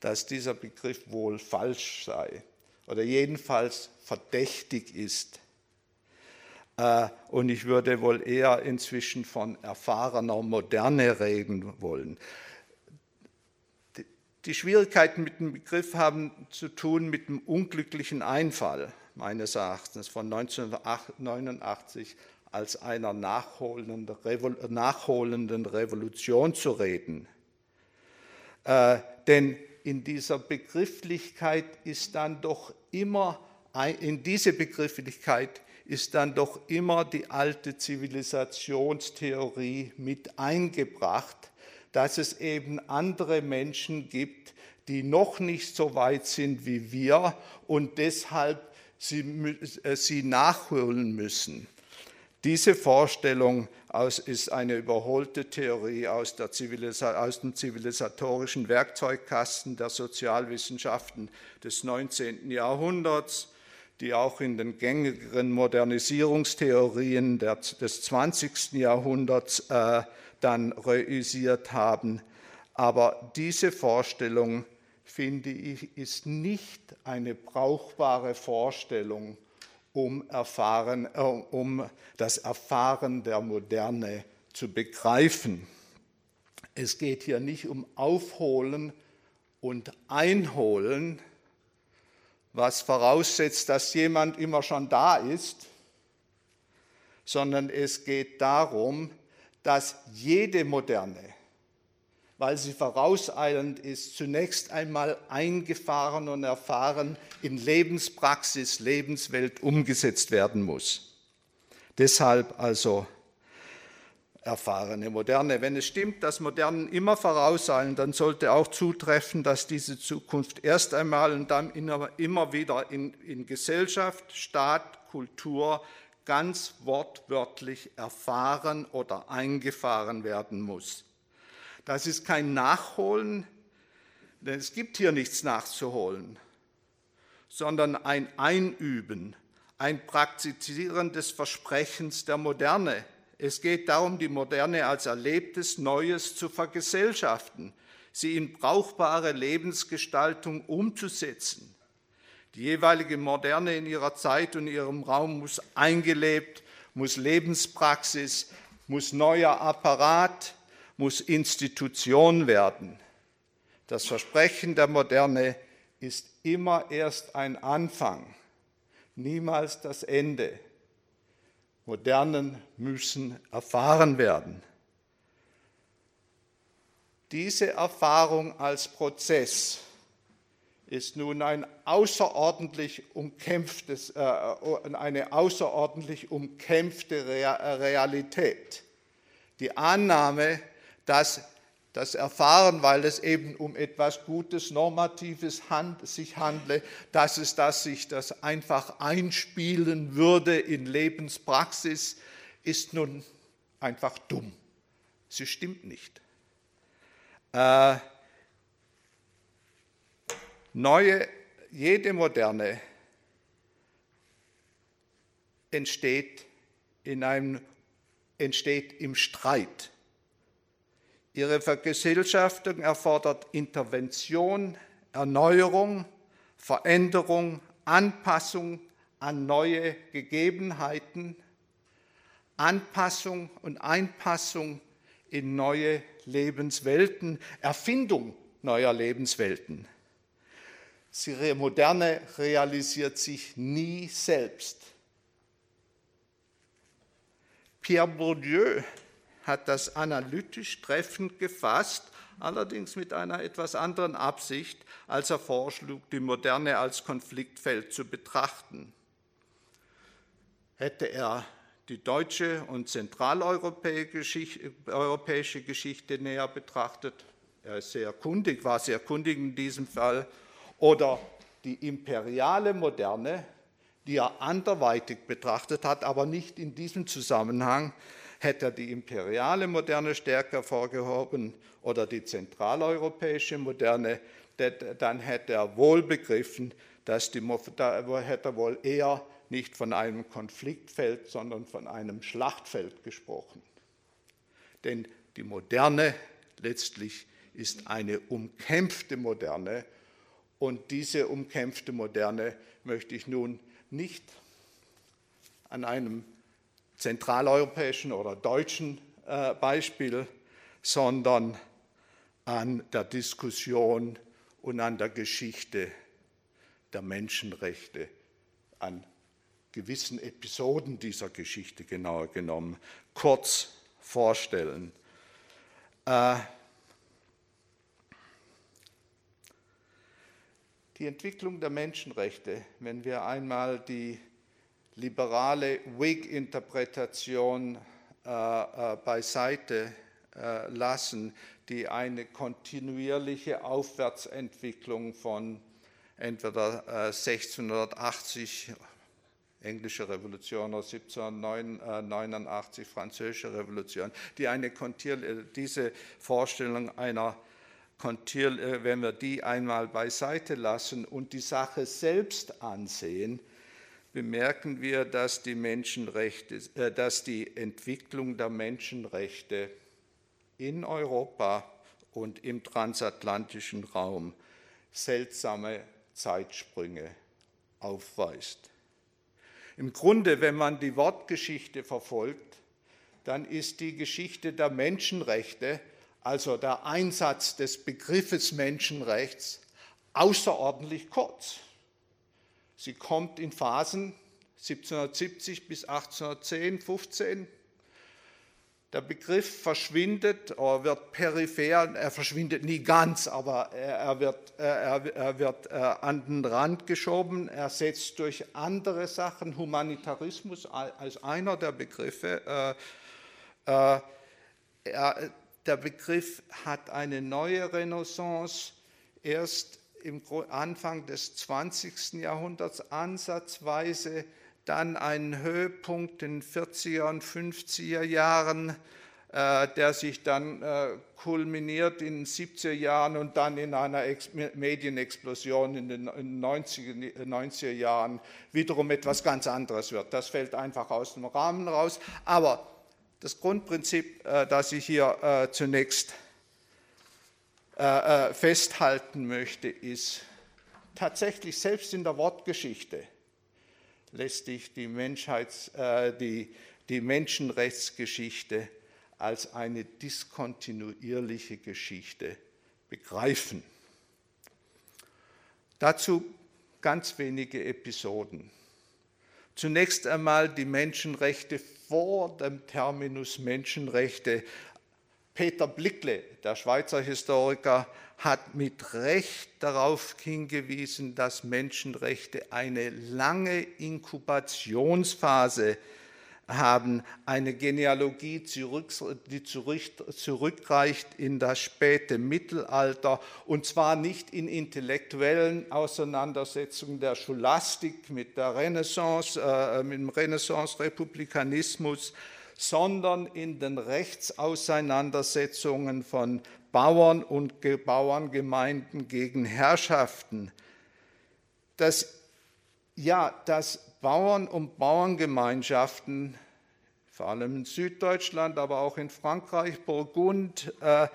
dass dieser Begriff wohl falsch sei oder jedenfalls verdächtig ist. Äh, und ich würde wohl eher inzwischen von erfahrener Moderne reden wollen. Die Schwierigkeiten mit dem Begriff haben zu tun mit dem unglücklichen Einfall meines Erachtens von 1989 als einer nachholenden, Revolution zu reden. Äh, denn in dieser Begrifflichkeit ist dann doch immer, in diese Begrifflichkeit ist dann doch immer die alte Zivilisationstheorie mit eingebracht, dass es eben andere Menschen gibt, die noch nicht so weit sind wie wir und deshalb sie, äh, sie nachholen müssen. Diese Vorstellung ist eine überholte Theorie aus, aus, dem zivilisatorischen Werkzeugkasten der Sozialwissenschaften des 19. Jahrhunderts, die auch in den gängigeren Modernisierungstheorien des 20. Jahrhunderts äh, dann reüsiert haben. Aber diese Vorstellung, finde ich, ist nicht eine brauchbare Vorstellung um, erfahren, äh, um das Erfahren der Moderne zu begreifen. Es geht hier nicht um Aufholen und Einholen, was voraussetzt, dass jemand immer schon da ist, sondern es geht darum, dass jede Moderne weil sie vorauseilend ist, zunächst einmal eingefahren und erfahren in Lebenspraxis, Lebenswelt umgesetzt werden muss. Deshalb also erfahrene Moderne. Wenn es stimmt, dass Modernen immer vorauseilen, dann sollte auch zutreffen, dass diese Zukunft erst einmal und dann immer wieder in, in Gesellschaft, Staat, Kultur ganz wortwörtlich erfahren oder eingefahren werden muss. Das ist kein Nachholen, denn es gibt hier nichts nachzuholen, sondern ein Einüben, ein Praktizieren des Versprechens der Moderne. Es geht darum, die Moderne als erlebtes Neues zu vergesellschaften, sie in brauchbare Lebensgestaltung umzusetzen. Die jeweilige Moderne in ihrer Zeit und ihrem Raum muss eingelebt, muss Lebenspraxis, muss neuer Apparat, muss Institution werden. Das Versprechen der Moderne ist immer erst ein Anfang, niemals das Ende. Modernen müssen erfahren werden. Diese Erfahrung als Prozess ist nun ein außerordentlich äh, eine außerordentlich umkämpfte Realität. Die Annahme, dass das Erfahren, weil es eben um etwas Gutes, Normatives hand, sich handle, dass es dass sich das einfach einspielen würde in Lebenspraxis, ist nun einfach dumm. Sie stimmt nicht. Äh, neue, jede Moderne entsteht, in einem, entsteht im Streit. Ihre Vergesellschaftung erfordert Intervention, Erneuerung, Veränderung, Anpassung an neue Gegebenheiten, Anpassung und Einpassung in neue Lebenswelten, Erfindung neuer Lebenswelten. Die Moderne realisiert sich nie selbst. Pierre Bourdieu hat das analytisch treffend gefasst, allerdings mit einer etwas anderen Absicht, als er vorschlug, die Moderne als Konfliktfeld zu betrachten. Hätte er die deutsche und zentraleuropäische Geschichte näher betrachtet. Er ist sehr kundig, war sehr kundig in diesem Fall. Oder die imperiale Moderne, die er anderweitig betrachtet hat, aber nicht in diesem Zusammenhang. Hätte er die imperiale Moderne stärker vorgehoben oder die zentraleuropäische Moderne, dann hätte er wohl begriffen, dass die, da hätte er wohl eher nicht von einem Konfliktfeld, sondern von einem Schlachtfeld gesprochen. Denn die Moderne letztlich ist eine umkämpfte Moderne und diese umkämpfte Moderne möchte ich nun nicht an einem zentraleuropäischen oder deutschen äh, Beispiel, sondern an der Diskussion und an der Geschichte der Menschenrechte, an gewissen Episoden dieser Geschichte genauer genommen kurz vorstellen. Äh, die Entwicklung der Menschenrechte, wenn wir einmal die liberale Whig-Interpretation äh, äh, beiseite äh, lassen, die eine kontinuierliche Aufwärtsentwicklung von entweder 1680 englische Revolution aus 1789, französische Revolution, die eine diese Vorstellung einer wenn wir die einmal beiseite lassen und die Sache selbst ansehen, bemerken wir, dass die, Menschenrechte, äh, dass die Entwicklung der Menschenrechte in Europa und im transatlantischen Raum seltsame Zeitsprünge aufweist. Im Grunde, wenn man die Wortgeschichte verfolgt, dann ist die Geschichte der Menschenrechte, also der Einsatz des Begriffes Menschenrechts, außerordentlich kurz. Sie kommt in Phasen 1770 bis 1810, 15. Der Begriff verschwindet oder wird peripher, er verschwindet nie ganz, aber er wird, er, er wird äh, an den Rand geschoben, ersetzt durch andere Sachen, Humanitarismus als einer der Begriffe. Äh, äh, er, der Begriff hat eine neue Renaissance erst im Anfang des 20. Jahrhunderts ansatzweise, dann einen Höhepunkt in den 40er und 50er Jahren, äh, der sich dann äh, kulminiert in den 70er Jahren und dann in einer Medienexplosion in den 90er, 90er Jahren wiederum etwas ganz anderes wird. Das fällt einfach aus dem Rahmen raus. Aber das Grundprinzip, äh, das ich hier zunächst äh, äh, festhalten möchte, ist tatsächlich selbst in der Wortgeschichte lässt sich die, Menschheits-, äh, die, die Menschenrechtsgeschichte als eine diskontinuierliche Geschichte begreifen. Dazu ganz wenige Episoden. Zunächst einmal die Menschenrechte vor dem Terminus Menschenrechte. Peter Blickle, der Schweizer Historiker, hat mit Recht darauf hingewiesen, dass Menschenrechte eine lange Inkubationsphase haben, eine Genealogie, die zurückreicht in das späte Mittelalter und zwar nicht in intellektuellen Auseinandersetzungen der Scholastik mit der Renaissance, äh, mit dem Renaissance-Republikanismus, sondern in den Rechtsauseinandersetzungen von Bauern und Bauerngemeinden gegen Herrschaften. Das, ja, dass Bauern und Bauerngemeinschaften, vor allem in Süddeutschland, aber auch in Frankreich, Burgund, äh,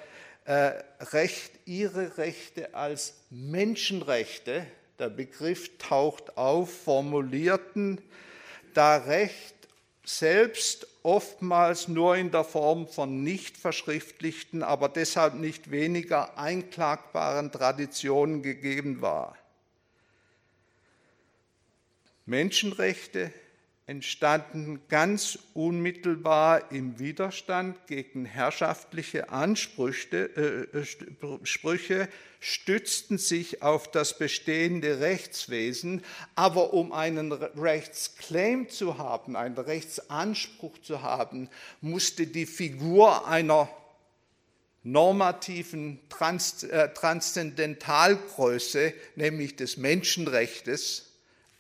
äh, Recht, ihre Rechte als Menschenrechte, der Begriff taucht auf, formulierten, da Recht selbst oftmals nur in der Form von nicht verschriftlichten, aber deshalb nicht weniger einklagbaren Traditionen gegeben war. Menschenrechte entstanden ganz unmittelbar im Widerstand gegen herrschaftliche Ansprüche, äh, Sprüche, stützten sich auf das bestehende Rechtswesen, aber um einen Rechtsclaim zu haben, einen Rechtsanspruch zu haben, musste die Figur einer normativen Trans, äh, Transzendentalgröße, nämlich des Menschenrechtes,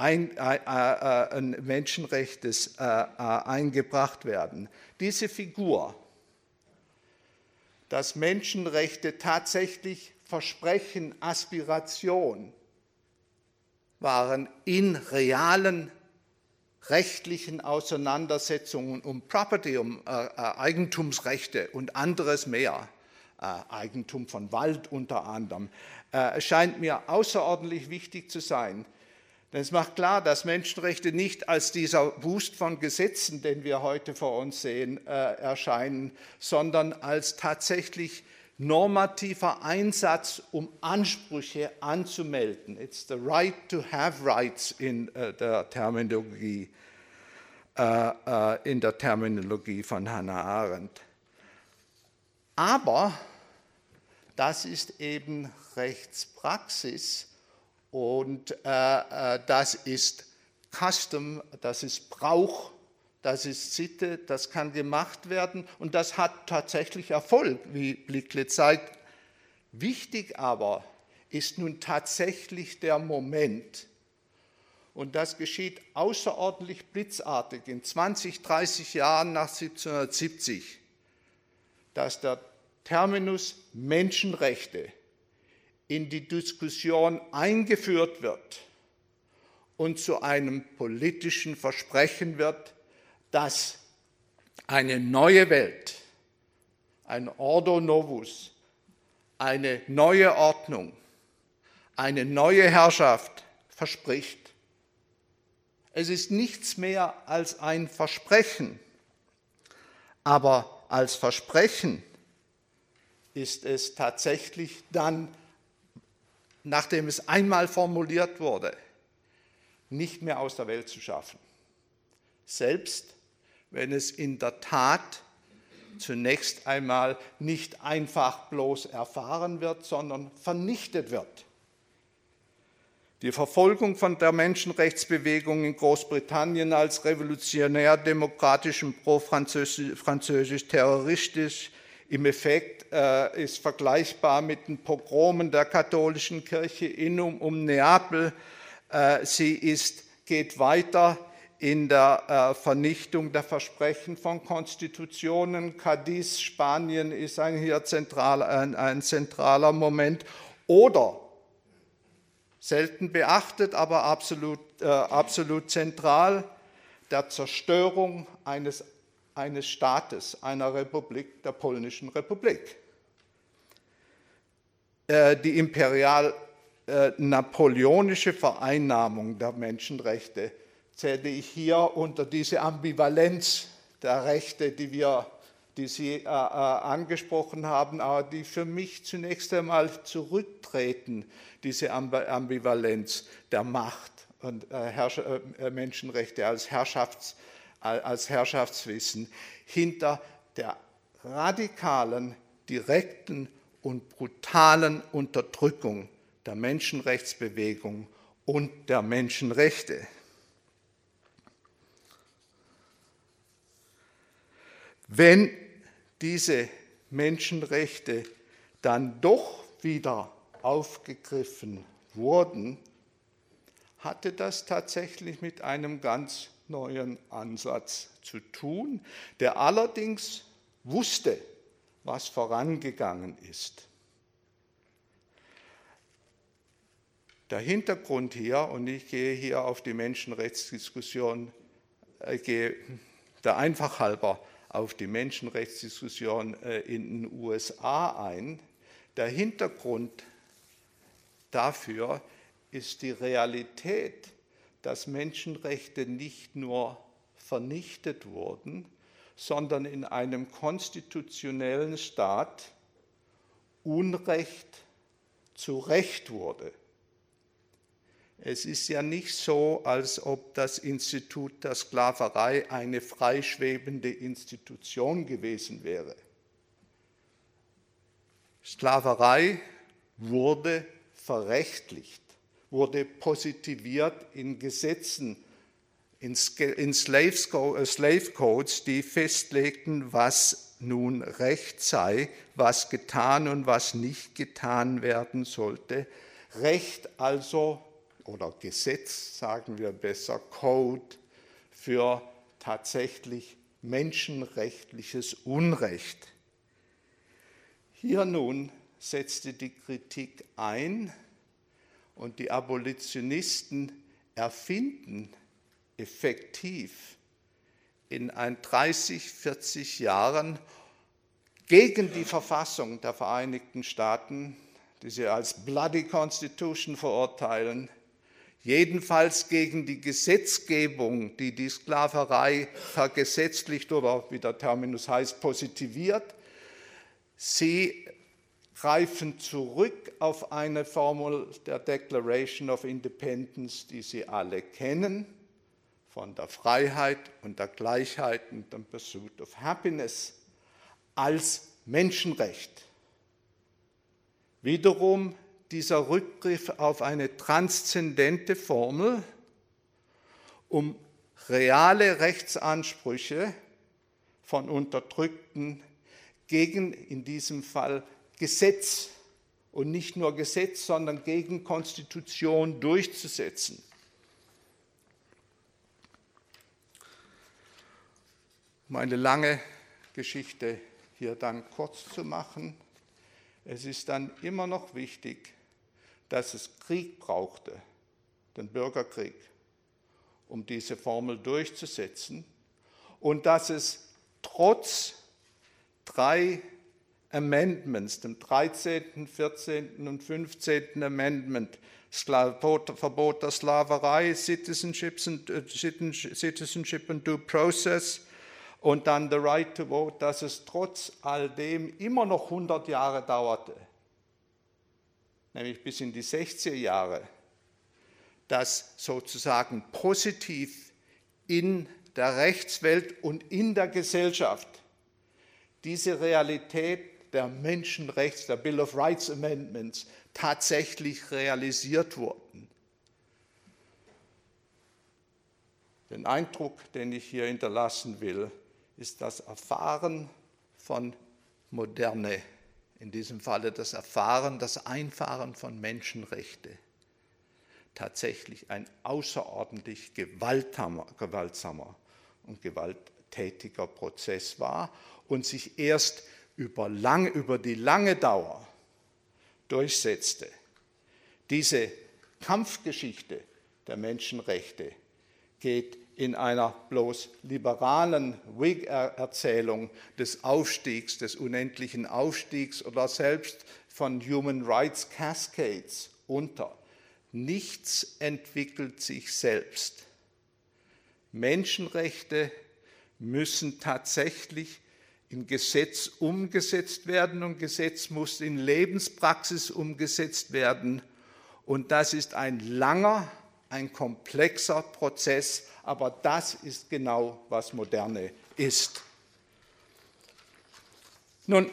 ein, äh, äh, Menschenrechtes äh, eingebracht werden. Diese Figur, dass Menschenrechte tatsächlich Versprechen, Aspiration waren in realen rechtlichen Auseinandersetzungen um Property, um äh, Eigentumsrechte und anderes mehr, äh, Eigentum von Wald unter anderem, äh, scheint mir außerordentlich wichtig zu sein, denn es macht klar, dass Menschenrechte nicht als dieser Wust von Gesetzen, den wir heute vor uns sehen, äh, erscheinen, sondern als tatsächlich normativer Einsatz, um Ansprüche anzumelden. It's the right to have rights in äh, der Terminologie, äh, äh in der Terminologie von Hannah Arendt. Aber das ist eben Rechtspraxis und äh, äh, das ist Custom, das ist Brauch, das ist Sitte, das kann gemacht werden und das hat tatsächlich Erfolg, wie Blickle zeigt. Wichtig aber ist nun tatsächlich der Moment, und das geschieht außerordentlich blitzartig in 20, 30 Jahren nach 1770, dass der Terminus Menschenrechte in die Diskussion eingeführt wird und zu einem politischen Versprechen wird, dass eine neue Welt, ein Ordo Novus, eine neue Ordnung, eine neue Herrschaft verspricht. Es ist nichts mehr als ein Versprechen, aber als Versprechen ist es tatsächlich dann nachdem es einmal formuliert wurde, nicht mehr aus der Welt zu schaffen. Selbst wenn es in der Tat zunächst einmal nicht einfach bloß erfahren wird, sondern vernichtet wird. Die Verfolgung von der Menschenrechtsbewegung in Großbritannien als revolutionär-demokratisch und pro-französisch terroristisch im Effekt äh, ist vergleichbar mit den Pogromen der katholischen Kirche in um, um Neapel. Äh, sie ist, geht weiter in der äh, Vernichtung der Versprechen von Konstitutionen. Cadiz, Spanien ist ein hier zentral, ein, ein zentraler Moment. Oder selten beachtet, aber absolut, äh, absolut zentral, der Zerstörung eines eines Staates, einer Republik, der polnischen Republik. Äh, die imperial-napoleonische äh, Vereinnahmung der Menschenrechte zähle ich hier unter diese Ambivalenz der Rechte, die wir die Sie äh, äh, angesprochen haben, aber die für mich zunächst einmal zurücktreten, diese Ambivalenz der Macht und äh, äh, Menschenrechte als, Herrschafts-, als Herrschaftswissen hinter der radikalen, direkten und brutalen Unterdrückung der Menschenrechtsbewegung und der Menschenrechte. Wenn diese Menschenrechte dann doch wieder aufgegriffen wurden, hatte das tatsächlich mit einem ganz neuen Ansatz zu tun, der allerdings wusste, was vorangegangen ist. Der Hintergrund hier, und ich gehe hier auf die Menschenrechtsdiskussion, äh, gehe der Einfach halber auf die Menschenrechtsdiskussion äh, in den USA ein. Der Hintergrund dafür ist die Realität, dass Menschenrechte nicht nur vernichtet wurden, sondern in einem konstitutionellen Staat Unrecht zu Recht wurde. Es ist ja nicht so, als ob das Institut der Sklaverei eine freischwebende Institution gewesen wäre. Sklaverei wurde verrechtlicht, wurde positiviert in Gesetzen, in Slave Codes, die festlegten, was nun Recht sei, was getan und was nicht getan werden sollte. Recht also oder Gesetz, sagen wir besser, Code für tatsächlich menschenrechtliches Unrecht. Hier nun setzte die Kritik ein und die Abolitionisten erfinden effektiv in ein 30, 40 Jahren gegen die Verfassung der Vereinigten Staaten, die sie als Bloody Constitution verurteilen, jedenfalls gegen die Gesetzgebung, die die Sklaverei vergesetzlicht oder wie der Terminus heißt, positiviert. Sie greifen zurück auf eine Formel der Declaration of Independence, die Sie alle kennen, von der Freiheit und der Gleichheit und dem Pursuit of Happiness als Menschenrecht. Wiederum dieser Rückgriff auf eine transzendente Formel, um reale Rechtsansprüche von Unterdrückten gegen in diesem Fall Gesetz und nicht nur Gesetz, sondern gegen Konstitution durchzusetzen. Um eine lange Geschichte hier dann kurz zu machen, es ist dann immer noch wichtig, dass es Krieg brauchte, den Bürgerkrieg, um diese Formel durchzusetzen und dass es trotz drei Amendments, dem 13., 14. und 15. Amendment, Verbot der Sklaverei, äh, Citizenship and Due Process und dann the Right to Vote, dass es trotz all dem immer noch 100 Jahre dauerte, nämlich bis in die 60er Jahre, dass sozusagen positiv in der Rechtswelt und in der Gesellschaft diese Realität der Menschenrechts, der Bill of Rights Amendments tatsächlich realisiert wurden. Den Eindruck, den ich hier hinterlassen will, ist das Erfahren von Moderne in diesem Falle das Erfahren, das Einfahren von Menschenrechte tatsächlich ein außerordentlich gewaltsamer und gewalttätiger Prozess war und sich erst über, lang, über die lange Dauer durchsetzte. Diese Kampfgeschichte der Menschenrechte geht in einer bloß liberalen Whig-Erzählung des Aufstiegs, des unendlichen Aufstiegs oder selbst von Human Rights Cascades unter. Nichts entwickelt sich selbst. Menschenrechte müssen tatsächlich in Gesetz umgesetzt werden und Gesetz muss in Lebenspraxis umgesetzt werden. Und das ist ein langer, ein komplexer Prozess, aber das ist genau, was Moderne ist. Nun,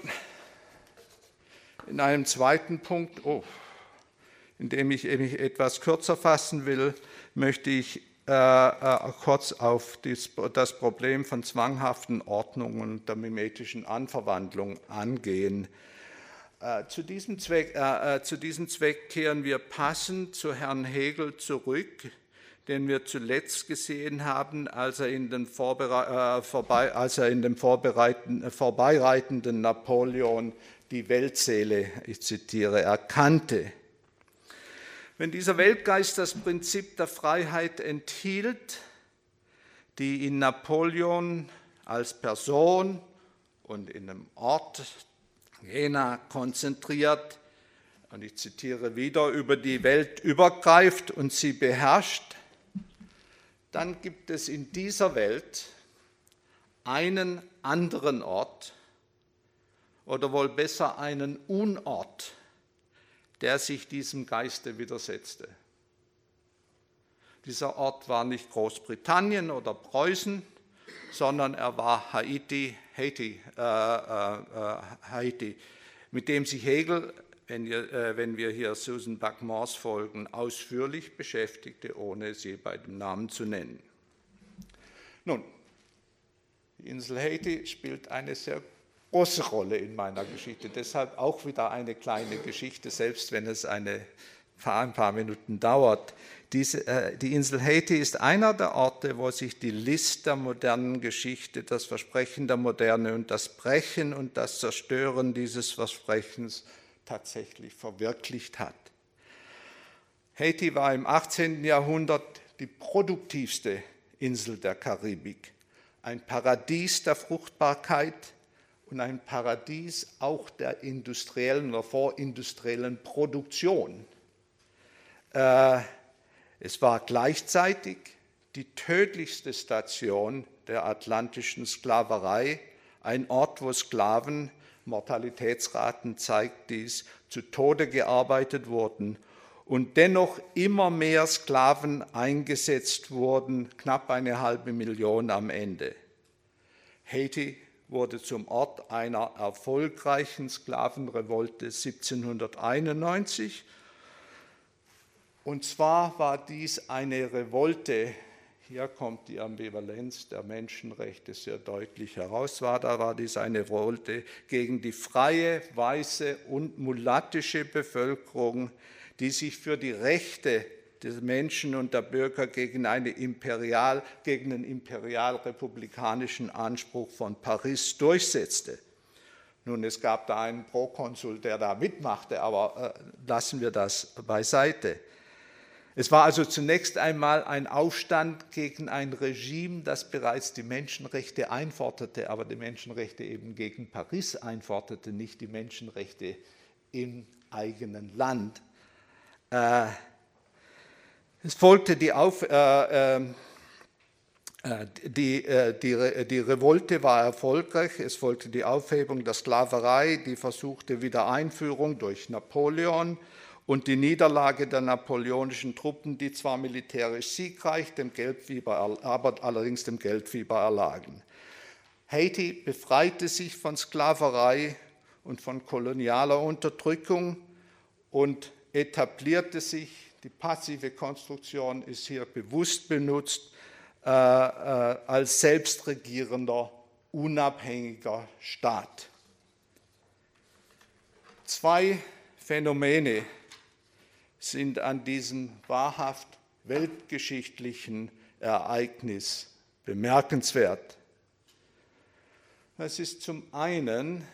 in einem zweiten Punkt, oh, in dem ich mich etwas kürzer fassen will, möchte ich kurz auf das Problem von zwanghaften Ordnungen und der mimetischen Anverwandlung angehen. Äh, zu, diesem Zweck, äh, äh, zu diesem Zweck kehren wir passend zu Herrn Hegel zurück, den wir zuletzt gesehen haben, als er in, den Vorbere äh, vorbei, als dem vorbeireitenden Napoleon die Weltseele, ich zitiere, erkannte. Wenn dieser Weltgeist das Prinzip der Freiheit enthielt, die in Napoleon als Person und in einem Ort, Jena, konzentriert, und ich zitiere wieder, über die Welt übergreift und sie beherrscht, dann gibt es in dieser Welt einen anderen Ort oder wohl besser einen Unort, der sich diesem Geiste widersetzte. Dieser Ort war nicht Großbritannien oder Preußen, sondern er war Haiti, Haiti, äh, äh, äh Haiti mit dem sich Hegel, wenn wir, äh, wenn wir hier Susan Buck-Morse folgen, ausführlich beschäftigte, ohne sie bei dem Namen zu nennen. Nun, die Insel Haiti spielt eine sehr große Rolle in meiner Geschichte. Deshalb auch wieder eine kleine Geschichte, selbst wenn es eine, ein paar Minuten dauert. Diese, äh, die Insel Haiti ist einer der Orte, wo sich die List der modernen Geschichte, das Versprechen der Moderne und das Brechen und das Zerstören dieses Versprechens tatsächlich verwirklicht hat. Haiti war im 18. Jahrhundert die produktivste Insel der Karibik, ein Paradies der Fruchtbarkeit, und ein Paradies auch der industriellen oder vorindustriellen Produktion. Äh, es war gleichzeitig die tödlichste Station der atlantischen Sklaverei, ein Ort, wo Sklaven, Mortalitätsraten zeigt dies, zu Tode gearbeitet wurden und dennoch immer mehr Sklaven eingesetzt wurden, knapp eine halbe Million am Ende. Haiti wurde zum Ort einer erfolgreichen Sklavenrevolte 1791. Und zwar war dies eine Revolte, hier kommt die Ambivalenz der Menschenrechte sehr deutlich heraus, war, da war dies eine Revolte gegen die freie, weiße und mulattische Bevölkerung, die sich für die Rechte des Menschen und der Bürger gegen, eine Imperial, gegen den imperialrepublikanischen Anspruch von Paris durchsetzte. Nun, es gab da einen Prokonsul, der da mitmachte, aber äh, lassen wir das beiseite. Es war also zunächst einmal ein Aufstand gegen ein Regime, das bereits die Menschenrechte einforderte, aber die Menschenrechte eben gegen Paris einforderte, nicht die Menschenrechte im eigenen Land. Äh, es folgte die, Auf, äh, ähm, äh, die, äh, die, die Revolte war erfolgreich, es folgte die Aufhebung der Sklaverei, die versuchte Wiedereinführung durch Napoleon und die Niederlage der napoleonischen Truppen, die zwar militärisch siegreich, dem Geldfieber, aber allerdings dem Geldfieber erlagen. Haiti befreite sich von Sklaverei und von kolonialer Unterdrückung und etablierte sich die passive Konstruktion ist hier bewusst benutzt äh, äh, als selbstregierender, unabhängiger Staat. Zwei Phänomene sind an diesem wahrhaft weltgeschichtlichen Ereignis bemerkenswert. Es ist zum einen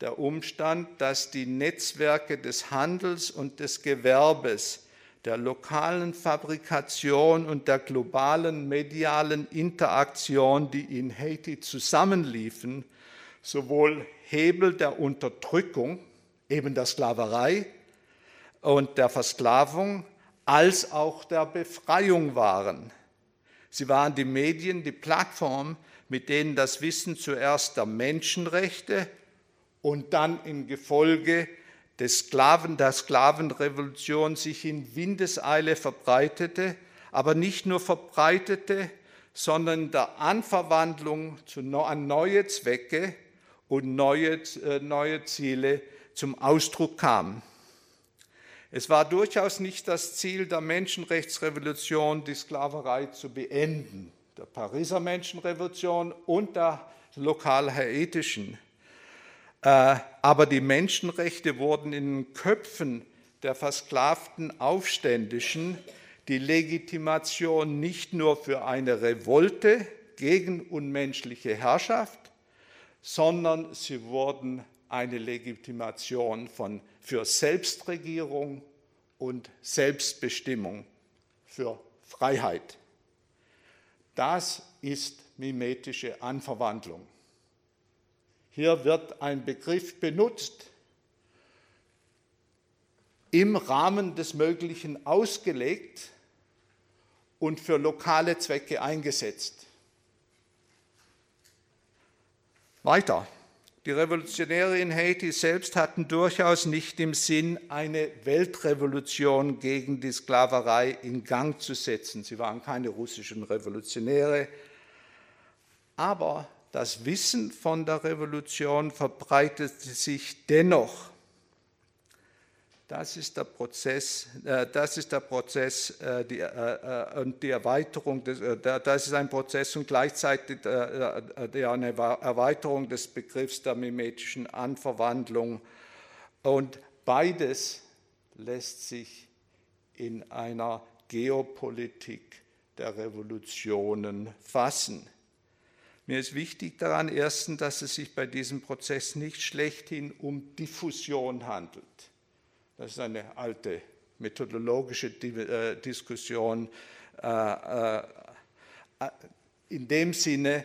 der Umstand, dass die Netzwerke des Handels und des Gewerbes, der lokalen Fabrikation und der globalen medialen Interaktion, die in Haiti zusammenliefen, sowohl Hebel der Unterdrückung, eben der Sklaverei und der Versklavung, als auch der Befreiung waren. Sie waren die Medien, die Plattform, mit denen das Wissen zuerst der Menschenrechte und dann in Gefolge des Sklaven, der Sklavenrevolution sich in Windeseile verbreitete, aber nicht nur verbreitete, sondern der Anverwandlung an neue Zwecke und neue, äh, neue Ziele zum Ausdruck kam. Es war durchaus nicht das Ziel der Menschenrechtsrevolution, die Sklaverei zu beenden, der Pariser Menschenrevolution und der lokal-haitischen. Äh, aber die Menschenrechte wurden in den Köpfen der versklavten Aufständischen die Legitimation nicht nur für eine Revolte gegen unmenschliche Herrschaft, sondern sie wurden eine Legitimation von, für Selbstregierung und Selbstbestimmung, für Freiheit. Das ist mimetische Anverwandlung. Hier wird ein Begriff benutzt, im Rahmen des Möglichen ausgelegt und für lokale Zwecke eingesetzt. Weiter. Die Revolutionäre in Haiti selbst hatten durchaus nicht im Sinn, eine Weltrevolution gegen die Sklaverei in Gang zu setzen. Sie waren keine russischen Revolutionäre. Aber das Wissen von der Revolution verbreitete sich dennoch das ist der Prozess, äh, das ist der Prozess äh, die, äh, und die Erweiterung, des, das ist ein Prozess und gleichzeitig eine Erweiterung des Begriffs der mimetischen Anverwandlung. Und beides lässt sich in einer Geopolitik der Revolutionen fassen. Mir ist wichtig daran erstens, dass es sich bei diesem Prozess nicht schlechthin um Diffusion handelt. Das ist eine alte methodologische äh, Diskussion. Äh, äh, in dem Sinne,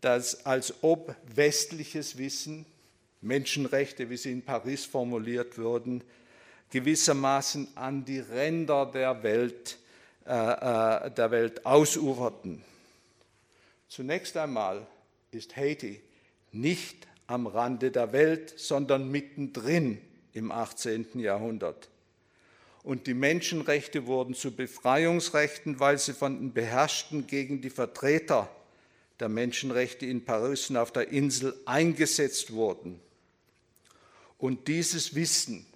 dass als ob westliches Wissen, Menschenrechte, wie sie in Paris formuliert würden, gewissermaßen an die Ränder der Welt, der Welt ausuferten. Zunächst einmal ist Haiti nicht am Rande der Welt, sondern mittendrin im 18. Jahrhundert. Und die Menschenrechte wurden zu Befreiungsrechten, weil sie von den Beherrschten gegen die Vertreter der Menschenrechte in Paris und auf der Insel eingesetzt wurden. Und dieses Wissen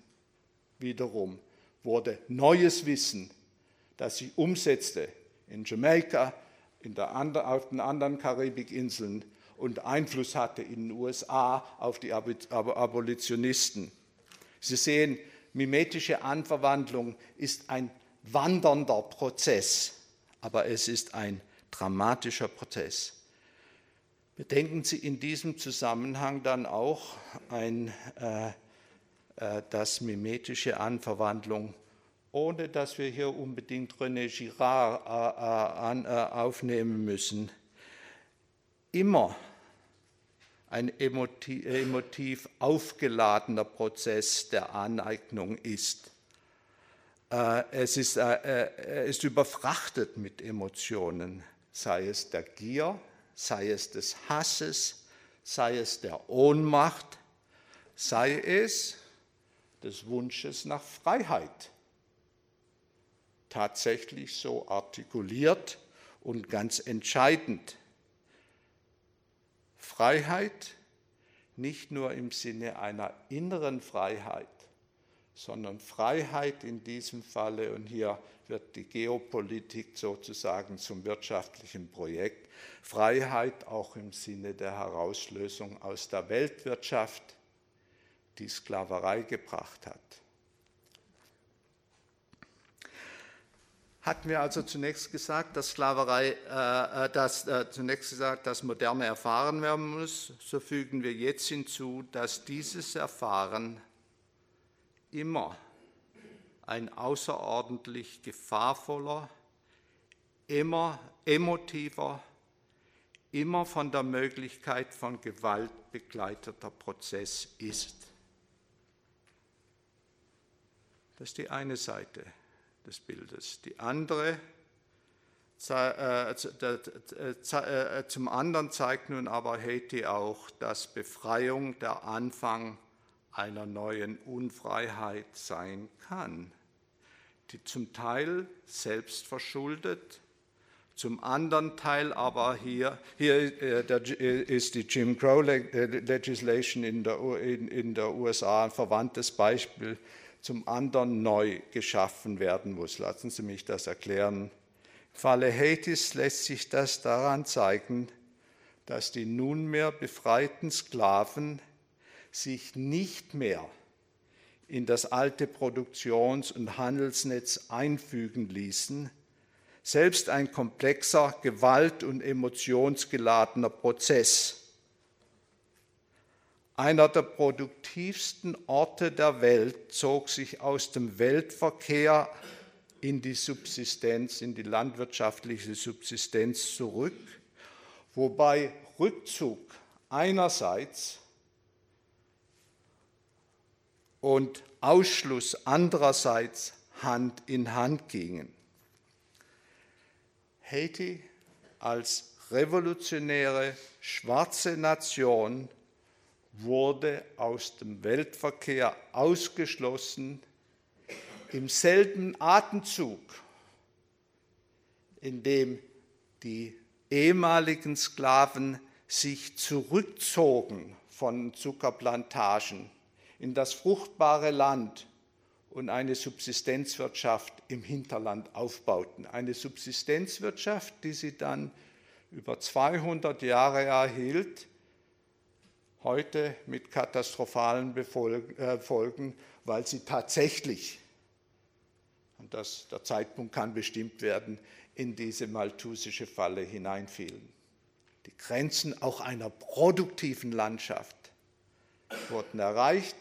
wiederum wurde neues Wissen, das sich umsetzte in Jamaika, der, auf den anderen Karibikinseln und Einfluss hatte in den USA auf die Abolitionisten. Sie sehen, mimetische Anverwandlung ist ein wandernder Prozess, aber es ist ein dramatischer Prozess. Bedenken Sie in diesem Zusammenhang dann auch, ein, äh, äh, dass mimetische Anverwandlung, ohne dass wir hier unbedingt René Girard äh, äh äh, aufnehmen müssen, immer ein emotiv aufgeladener Prozess der Aneignung ist. Es ist, er ist überfrachtet mit Emotionen, sei es der Gier, sei es des Hasses, sei es der Ohnmacht, sei es des Wunsches nach Freiheit. Tatsächlich so artikuliert und ganz entscheidend. Freiheit nicht nur im Sinne einer inneren Freiheit, sondern Freiheit in diesem Falle, und hier wird die Geopolitik sozusagen zum wirtschaftlichen Projekt, Freiheit auch im Sinne der Herauslösung aus der Weltwirtschaft, die Sklaverei gebracht hat. Hatten wir also zunächst gesagt, dass Sklaverei, äh, äh, dass, äh, zunächst gesagt, dass Moderne erfahren werden muss. So fügen wir jetzt hinzu, dass dieses Erfahren immer ein außerordentlich gefahrvoller, immer emotiver, immer von der Möglichkeit von Gewalt begleiteter Prozess ist. Das ist die eine Seite des Bildes. Die andere äh, zum anderen zeigt nun aber Haiti auch, dass Befreiung der Anfang einer neuen Unfreiheit sein kann, die zum Teil selbst verschuldet, zum anderen Teil aber hier, hier äh, ist die Jim Crow Legislation in der, in, in der USA ein verwandtes Beispiel, zum anderen neu geschaffen werden muss. Lassen Sie mich das erklären. Im Falle Haitis lässt sich das daran zeigen, dass die nunmehr befreiten Sklaven sich nicht mehr in das alte Produktions- und Handelsnetz einfügen ließen, selbst ein komplexer, gewalt- und emotionsgeladener Prozess. Einer der produktivsten Orte der Welt zog sich aus dem Weltverkehr in die Subsistenz, in die landwirtschaftliche Subsistenz zurück, wobei Rückzug einerseits und Ausschluss andererseits Hand in Hand gingen. Haiti als revolutionäre schwarze Nation wurde aus dem Weltverkehr ausgeschlossen im selben Atemzug, in dem die ehemaligen Sklaven sich zurückzogen von Zuckerplantagen in das fruchtbare Land und eine Subsistenzwirtschaft im Hinterland aufbauten. Eine Subsistenzwirtschaft, die sie dann über 200 Jahre erhielt, heute mit katastrophalen äh, Folgen, weil sie tatsächlich, und das, der Zeitpunkt kann bestimmt werden, in diese malthusische Falle hineinfielen. Die Grenzen auch einer produktiven Landschaft wurden erreicht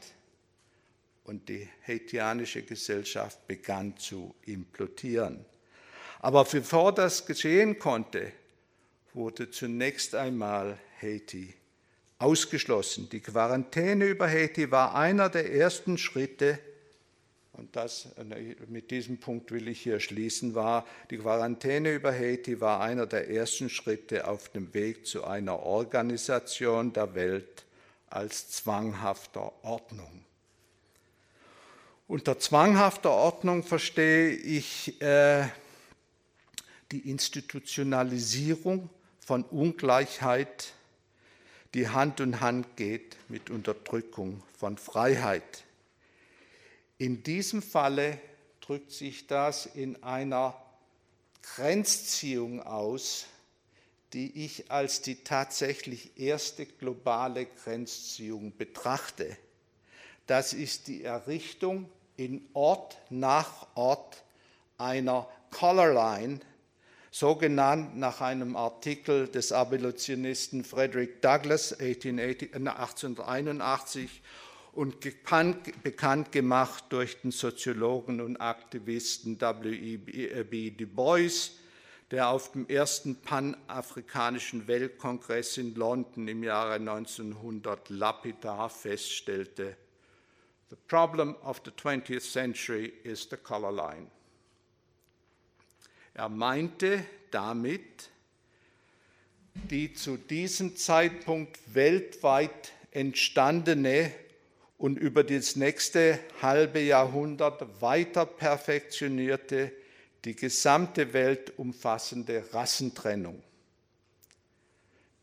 und die haitianische Gesellschaft begann zu implodieren. Aber bevor das geschehen konnte, wurde zunächst einmal Haiti ausgeschlossen. Die Quarantäne über Haiti war einer der ersten Schritte, und das, mit diesem Punkt will ich hier schließen, war, die Quarantäne über Haiti war einer der ersten Schritte auf dem Weg zu einer Organisation der Welt als zwanghafter Ordnung. Unter zwanghafter Ordnung verstehe ich äh, die Institutionalisierung von Ungleichheit, die Hand in Hand geht mit Unterdrückung von Freiheit. In diesem Falle drückt sich das in einer Grenzziehung aus, die ich als die tatsächlich erste globale Grenzziehung betrachte. Das ist die Errichtung in Ort nach Ort einer Color Line, so genannt nach einem Artikel des Abolitionisten Frederick Douglass 1881 und bekannt gemacht durch den Soziologen und Aktivisten W.E.B. Du Bois, der auf dem ersten panafrikanischen Weltkongress in London im Jahre 1900 lapidar feststellte, The problem of the 20th century is the color line. Er meinte damit die zu diesem Zeitpunkt weltweit entstandene und über das nächste halbe Jahrhundert weiter perfektionierte, die gesamte Welt umfassende Rassentrennung.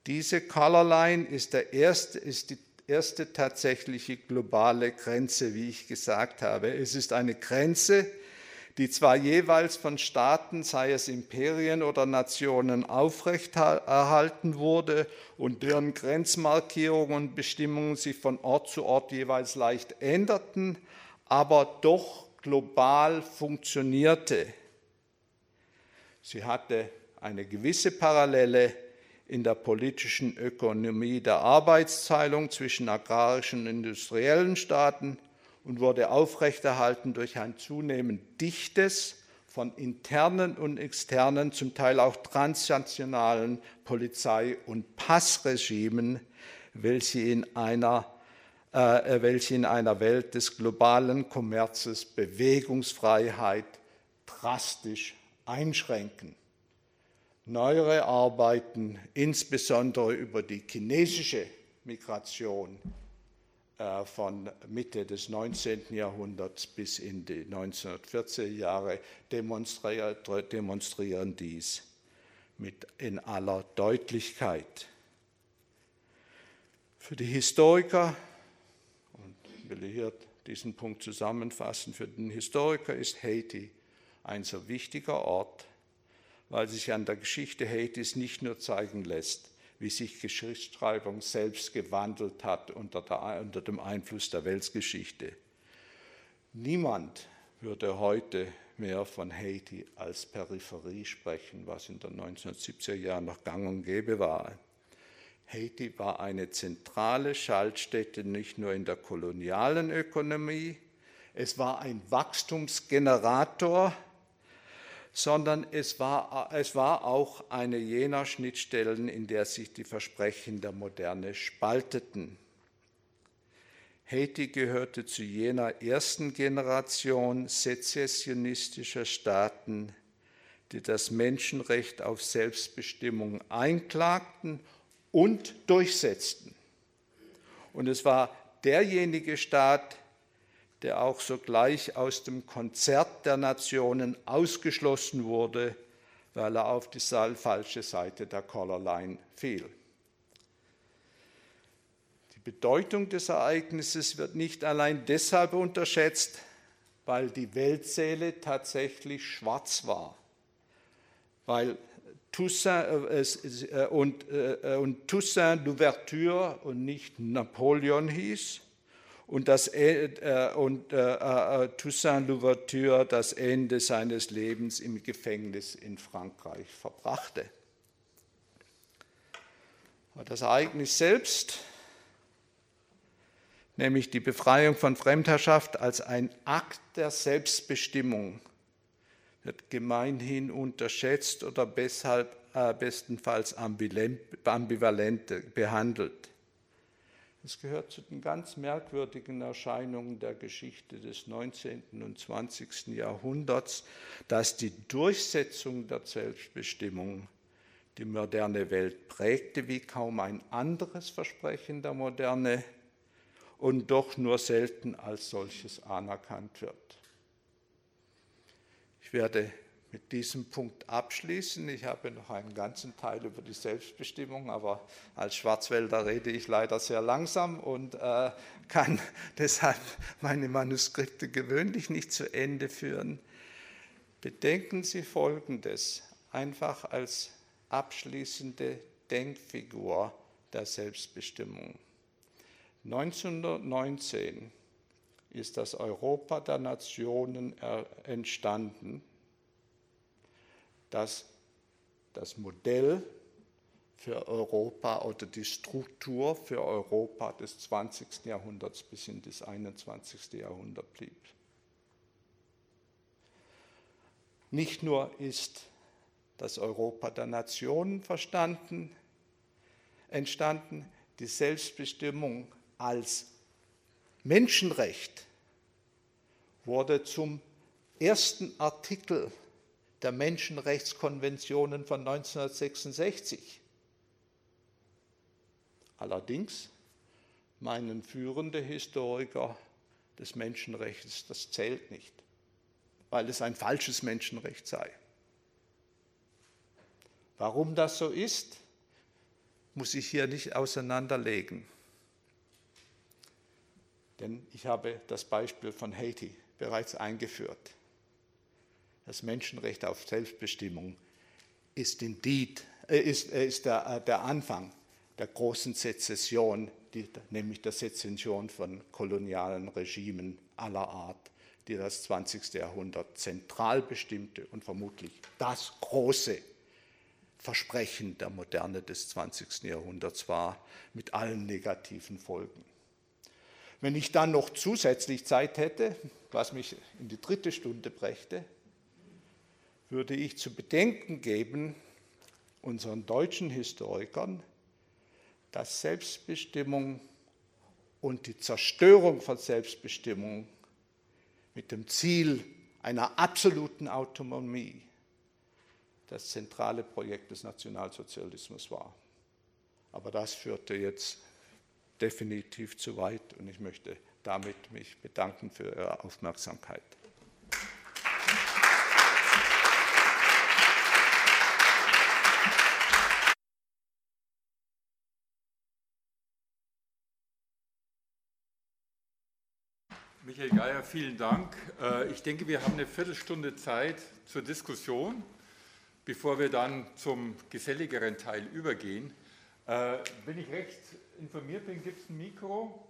Diese Color Line ist, der erste, ist die erste tatsächliche globale Grenze, wie ich gesagt habe. Es ist eine Grenze, die zwar jeweils von Staaten, sei es Imperien oder Nationen, aufrechterhalten wurde und deren Grenzmarkierungen und Bestimmungen sich von Ort zu Ort jeweils leicht änderten, aber doch global funktionierte. Sie hatte eine gewisse Parallele in der politischen Ökonomie der Arbeitsteilung zwischen agrarischen und industriellen Staaten und wurde aufrechterhalten durch ein zunehmend dichtes, von internen und externen, zum Teil auch transnationalen Polizei- und Passregimen, welche in einer äh, welche in einer Welt des globalen Kommerzes Bewegungsfreiheit drastisch einschränken. neuere Arbeiten, insbesondere über die chinesische Migration äh, von Mitte des 19. Jahrhunderts bis in die 1940er Jahre, demonstrieren dies mit in aller Deutlichkeit. Für die Historiker, und will hier diesen Punkt zusammenfassen, für den Historiker ist Haiti ein so wichtiger Ort, weil sich an der Geschichte Haitis nicht nur zeigen lässt, wie sich Geschichtsschreibung selbst gewandelt hat unter, der, unter dem Einfluss der Weltgeschichte. Niemand würde heute mehr von Haiti als Peripherie sprechen, was in den 1970er Jahren noch gang und gäbe war. Haiti war eine zentrale Schaltstätte nicht nur in der kolonialen Ökonomie, es war ein Wachstumsgenerator sondern es war, es war auch eine jener Schnittstellen, in der sich die Versprechen der Moderne spalteten. Haiti gehörte zu jener ersten Generation sezessionistischer Staaten, die das Menschenrecht auf Selbstbestimmung einklagten und durchsetzten. Und es war derjenige Staat, der auch sogleich aus dem Konzert der Nationen ausgeschlossen wurde, weil er auf die falsche Seite der Colorline fiel. Die Bedeutung des Ereignisses wird nicht allein deshalb unterschätzt, weil die Weltseele tatsächlich schwarz war, weil Toussaint, äh, äh, und, äh, und Toussaint d'Ouverture und nicht Napoleon hieß und, das, äh, und äh, äh, Toussaint Louverture das Ende seines Lebens im Gefängnis in Frankreich verbrachte. Das Ereignis selbst, nämlich die Befreiung von Fremdherrschaft als ein Akt der Selbstbestimmung, wird gemeinhin unterschätzt oder äh, bestenfalls ambivalent behandelt. Es gehört zu den ganz merkwürdigen Erscheinungen der Geschichte des 19. und 20. Jahrhunderts, dass die Durchsetzung der Selbstbestimmung die moderne Welt prägte wie kaum ein anderes Versprechen der Moderne und doch nur selten als solches anerkannt wird. Ich werde mit diesem Punkt abschließen. Ich habe noch einen ganzen Teil über die Selbstbestimmung, aber als Schwarzwälder rede ich leider sehr langsam und äh, kann deshalb meine Manuskripte gewöhnlich nicht zu Ende führen. Bedenken Sie Folgendes, einfach als abschließende Denkfigur der Selbstbestimmung. 1919 ist das Europa der Nationen entstanden dass das Modell für Europa oder die Struktur für Europa des 20. Jahrhunderts bis in das 21. Jahrhundert blieb. Nicht nur ist das Europa der Nationen verstanden, entstanden, die Selbstbestimmung als Menschenrecht wurde zum ersten Artikel der Menschenrechtskonventionen von 1966. Allerdings meinen führende Historiker des Menschenrechts, das zählt nicht, weil es ein falsches Menschenrecht sei. Warum das so ist, muss ich hier nicht auseinanderlegen. Denn ich habe das Beispiel von Haiti bereits eingeführt das Menschenrecht auf Selbstbestimmung ist, indeed, äh, ist, äh, ist der, äh, der, Anfang der großen Sezession, die, nämlich der Sezession von kolonialen Regimen aller Art, die das 20. Jahrhundert zentral bestimmte und vermutlich das große Versprechen der Moderne des 20. Jahrhunderts war, mit allen negativen Folgen. Wenn ich dann noch zusätzlich Zeit hätte, was mich in die dritte Stunde brächte, würde ich zu bedenken geben, unseren deutschen Historikern, dass Selbstbestimmung und die Zerstörung von Selbstbestimmung mit dem Ziel einer absoluten Autonomie das zentrale Projekt des Nationalsozialismus war. Aber das führte jetzt definitiv zu weit und ich möchte damit mich bedanken für Ihre Aufmerksamkeit. Michael Geier, vielen Dank. Äh, ich denke, wir haben eine Viertelstunde Zeit zur Diskussion, bevor wir dann zum geselligeren Teil übergehen. Äh, wenn ich recht informiert bin, gibt es ein Mikro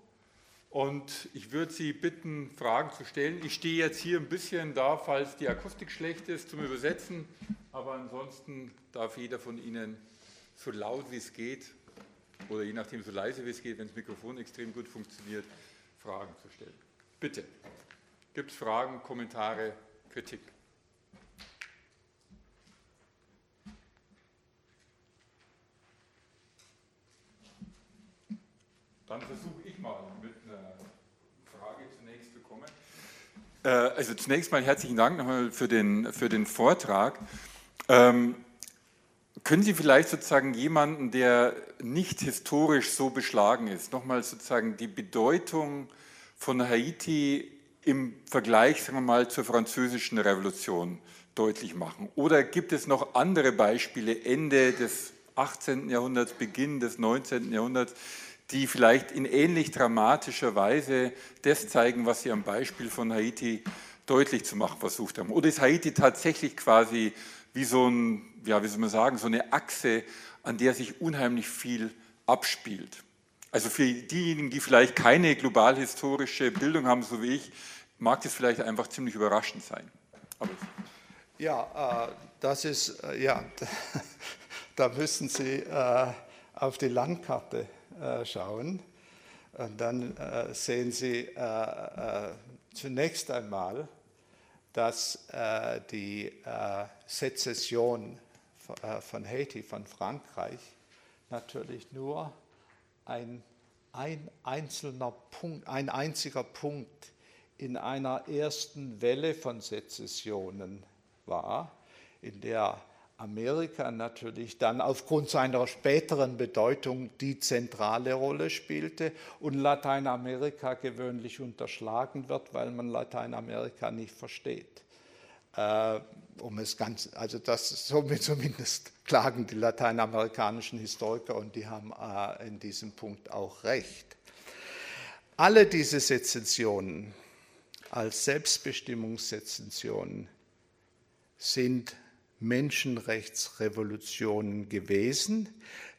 und ich würde Sie bitten, Fragen zu stellen. Ich stehe jetzt hier ein bisschen da, falls die Akustik schlecht ist, zum Übersetzen, aber ansonsten darf jeder von Ihnen so laut wie es geht oder je nachdem so leise wie es geht, wenn das Mikrofon extrem gut funktioniert, Fragen zu stellen. Bitte. Gibt es Fragen, Kommentare, Kritik? Dann versuche ich mal mit einer Frage zunächst zu kommen. Äh, also zunächst mal herzlichen Dank nochmal für den, für den Vortrag. Ähm, können Sie vielleicht sozusagen jemanden, der nicht historisch so beschlagen ist, nochmal sozusagen die Bedeutung von Haiti im Vergleich, sagen wir mal, zur französischen Revolution deutlich machen? Oder gibt es noch andere Beispiele Ende des 18. Jahrhunderts, Beginn des 19. Jahrhunderts, die vielleicht in ähnlich dramatischer Weise das zeigen, was Sie am Beispiel von Haiti deutlich zu machen versucht haben? Oder ist Haiti tatsächlich quasi wie so ein, ja, wie soll man sagen, so eine Achse, an der sich unheimlich viel abspielt? Also für diejenigen, die vielleicht keine globalhistorische Bildung haben, so wie ich, mag das vielleicht einfach ziemlich überraschend sein. Aber ja, äh, das ist, äh, ja, da müssen Sie äh, auf die Landkarte äh, schauen. Und dann äh, sehen Sie äh, zunächst einmal, dass die Sezession von Haiti, von Frankreich, natürlich nur ein, ein einzelner Punkt, ein einziger Punkt in einer ersten Welle von Sezessionen war, in der Amerika natürlich dann aufgrund seiner späteren Bedeutung die zentrale Rolle spielte und Lateinamerika gewöhnlich unterschlagen wird, weil man Lateinamerika nicht versteht. Äh, um es ganz, also das so zumindest klagen die lateinamerikanischen Historiker und die haben äh, in diesem Punkt auch recht. Alle diese Sezessionen als Selbstbestimmungssezessionen sind Menschenrechtsrevolutionen gewesen.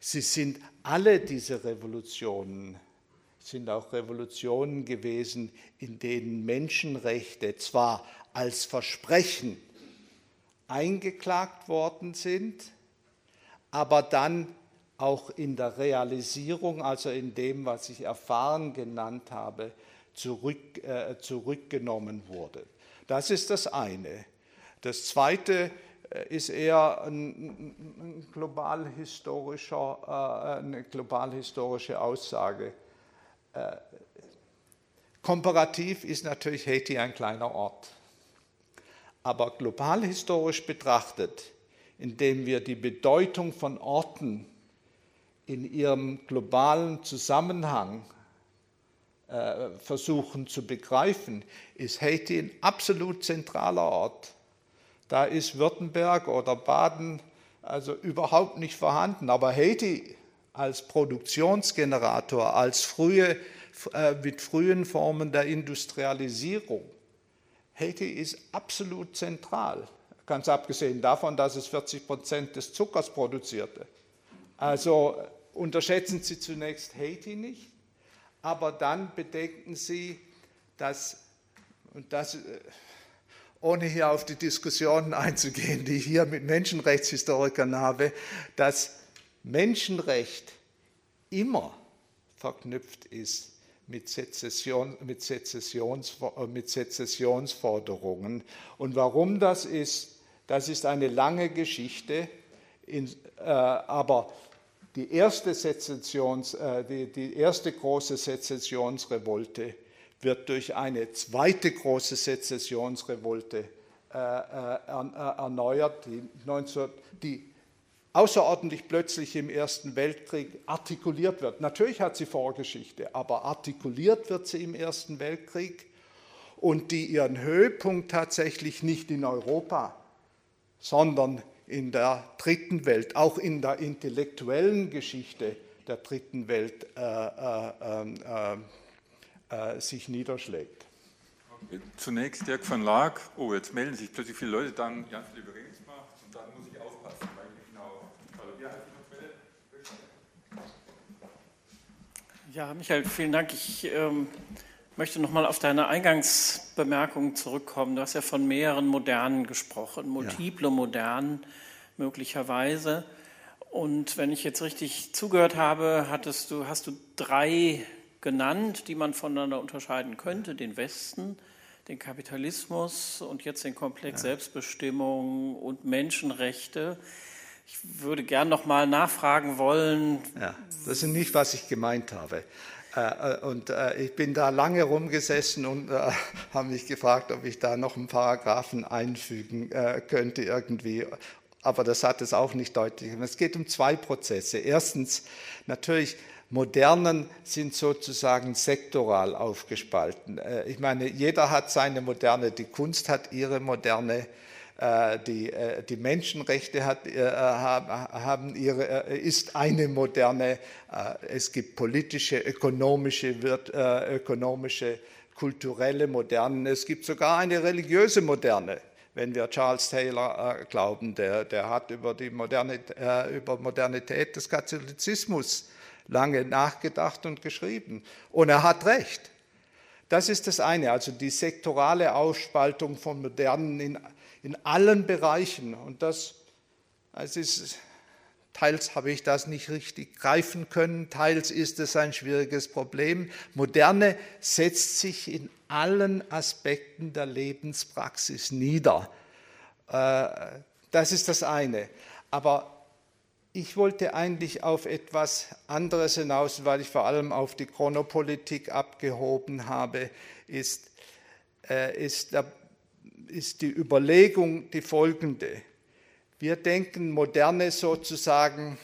Sie sind alle diese Revolutionen sind auch Revolutionen gewesen, in denen Menschenrechte zwar als Versprechen eingeklagt worden sind, aber dann auch in der Realisierung, also in dem, was ich erfahren genannt habe, zurück, äh, zurückgenommen wurde. Das ist das eine. Das zweite äh, ist eher ein, ein globalhistorischer, äh, eine globalhistorische Aussage. Äh, komparativ ist natürlich Haiti ein kleiner Ort aber global historisch betrachtet, indem wir die Bedeutung von Orten in ihrem globalen Zusammenhang äh, versuchen zu begreifen, ist Haiti ein absolut zentraler Ort. Da ist Württemberg oder Baden also überhaupt nicht vorhanden. Aber Haiti als Produktionsgenerator, als frühe, äh, mit frühen Formen der Industrialisierung, Haiti ist absolut zentral, ganz abgesehen davon, dass es 40 Prozent des Zuckers produzierte. Also unterschätzen Sie zunächst Haiti nicht, aber dann bedenken Sie, dass, und das, äh, ohne hier auf die Diskussionen einzugehen, die ich hier mit Menschenrechtshistorikern habe, dass Menschenrecht immer verknüpft ist mit, Sezession, mit, Sezessions, äh, mit Sezessionsforderungen. Und warum das ist, das ist eine lange Geschichte, in, äh, aber die erste, Sezessions, äh, die, die erste große Sezessionsrevolte wird durch eine zweite große Sezessionsrevolte erneuert, die, 19, die außerordentlich plötzlich im Ersten Weltkrieg artikuliert wird. Natürlich hat sie Vorgeschichte, aber artikuliert wird sie im Ersten Weltkrieg und die ihren Höhepunkt tatsächlich nicht in Europa, sondern in der dritten Welt, auch in der intellektuellen Geschichte der dritten Welt äh, äh, ähm, äh, äh, sich niederschlägt. Zunächst Dirk van Laak. Oh, jetzt melden sich plötzlich viele Leute, dann Jan Ja, Michael, vielen Dank. Ich ähm, möchte noch mal auf deine Eingangsbemerkung zurückkommen. Du hast ja von mehreren Modernen gesprochen, multiple ja. Modernen möglicherweise. Und wenn ich jetzt richtig zugehört habe, hattest du, hast du drei genannt, die man voneinander unterscheiden könnte: den Westen, den Kapitalismus und jetzt den Komplex ja. Selbstbestimmung und Menschenrechte. Ich würde gern noch mal nachfragen wollen. Ja, das ist nicht, was ich gemeint habe. Äh, äh, und äh, ich bin da lange rumgesessen und habe mich gefragt, ob ich da noch einen Paragraphen einfügen könnte irgendwie. Aber das hat es auch nicht deutlich. Es geht um zwei Prozesse. Erstens, natürlich, Modernen sind sozusagen sektoral aufgespalten. Ich meine, jeder hat seine Moderne, die Kunst hat ihre Moderne, die, äh, die Menschenrechte hat, äh, haben ihre, ist eine moderne, es gibt politische, ökonomische, wird, ökonomische, kulturelle Modernen, es gibt sogar eine religiöse Moderne wenn wir Charles Taylor äh, glauben, der, der hat über die Modernität, äh, über Modernität des Katholizismus lange nachgedacht und geschrieben. Und er hat recht. Das ist das eine, also die sektorale Ausspaltung von Modernen in in allen Bereichen. Und das, das ist, teils habe ich das nicht richtig greifen können, teils ist es ein schwieriges Problem. Moderne setzt sich in allen Aspekten der Lebenspraxis nieder. Äh, das ist das eine. Aber ich wollte eigentlich auf etwas anderes hinaus, weil ich vor allem auf die Chronopolitik abgehoben habe, ist, äh, ist der ist die Überlegung die folgende. Wir denken Moderne sozusagen,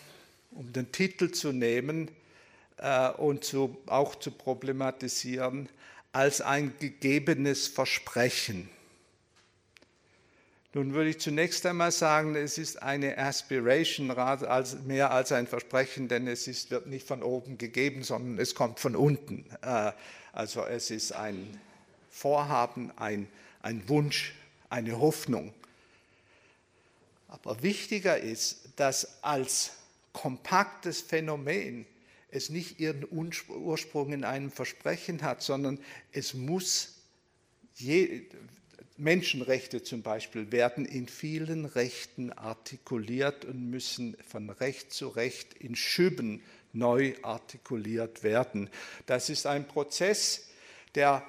um den Titel zu nehmen äh, und zu, auch zu problematisieren, als ein gegebenes Versprechen. Nun würde ich zunächst einmal sagen, es ist eine Aspiration als, mehr als ein Versprechen, denn es ist, wird nicht von oben gegeben, sondern es kommt von unten. Äh, also es ist ein Vorhaben, ein ein Wunsch, eine Hoffnung. Aber wichtiger ist, dass als kompaktes Phänomen es nicht ihren Ursprung in einem Versprechen hat, sondern es muss, je, Menschenrechte zum Beispiel werden in vielen Rechten artikuliert und müssen von Recht zu Recht in Schüben neu artikuliert werden. Das ist ein Prozess, der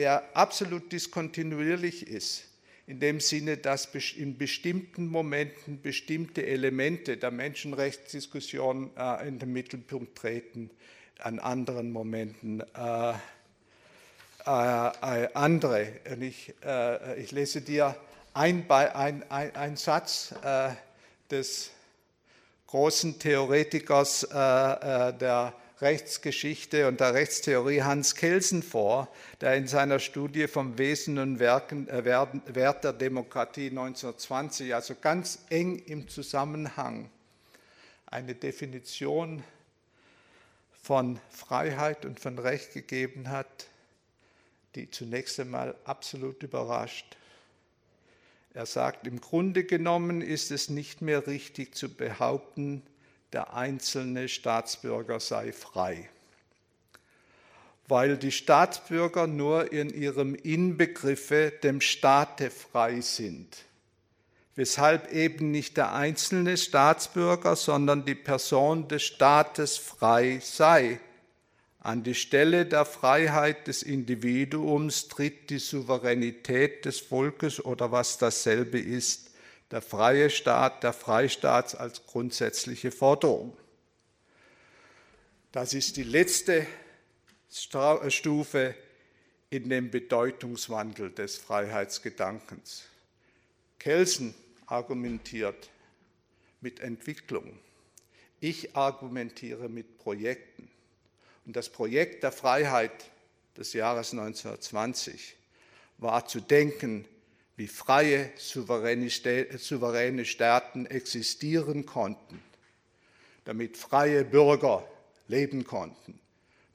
der absolut diskontinuierlich ist, in dem Sinne, dass in bestimmten Momenten bestimmte Elemente der Menschenrechtsdiskussion äh, in den Mittelpunkt treten, an anderen Momenten äh, äh, äh andere. Ich, äh, ich, lese dir ein, ein, ein, ein Satz äh, des großen Theoretikers der Rechtsgeschichte und der Rechtstheorie Hans Kelsen vor, der in seiner Studie vom Wesen und Werken, äh, Wert der Demokratie 1920, also ganz eng im Zusammenhang, eine Definition von Freiheit und von Recht gegeben hat, die zunächst einmal absolut überrascht. Er sagt, im Grunde genommen ist es nicht mehr richtig zu behaupten, der einzelne Staatsbürger sei frei, weil die Staatsbürger nur in ihrem Inbegriffe dem Staate frei sind, weshalb eben nicht der einzelne Staatsbürger, sondern die Person des Staates frei sei. An die Stelle der Freiheit des Individuums tritt die Souveränität des Volkes oder was dasselbe ist, der freie Staat, der Freistaat als grundsätzliche Forderung. Das ist die letzte Stufe in dem Bedeutungswandel des Freiheitsgedankens. Kelsen argumentiert mit Entwicklung. Ich argumentiere mit Projekten. Und das Projekt der Freiheit des Jahres 1920 war zu denken, wie freie, souveräne Staaten existieren konnten, damit freie Bürger leben konnten.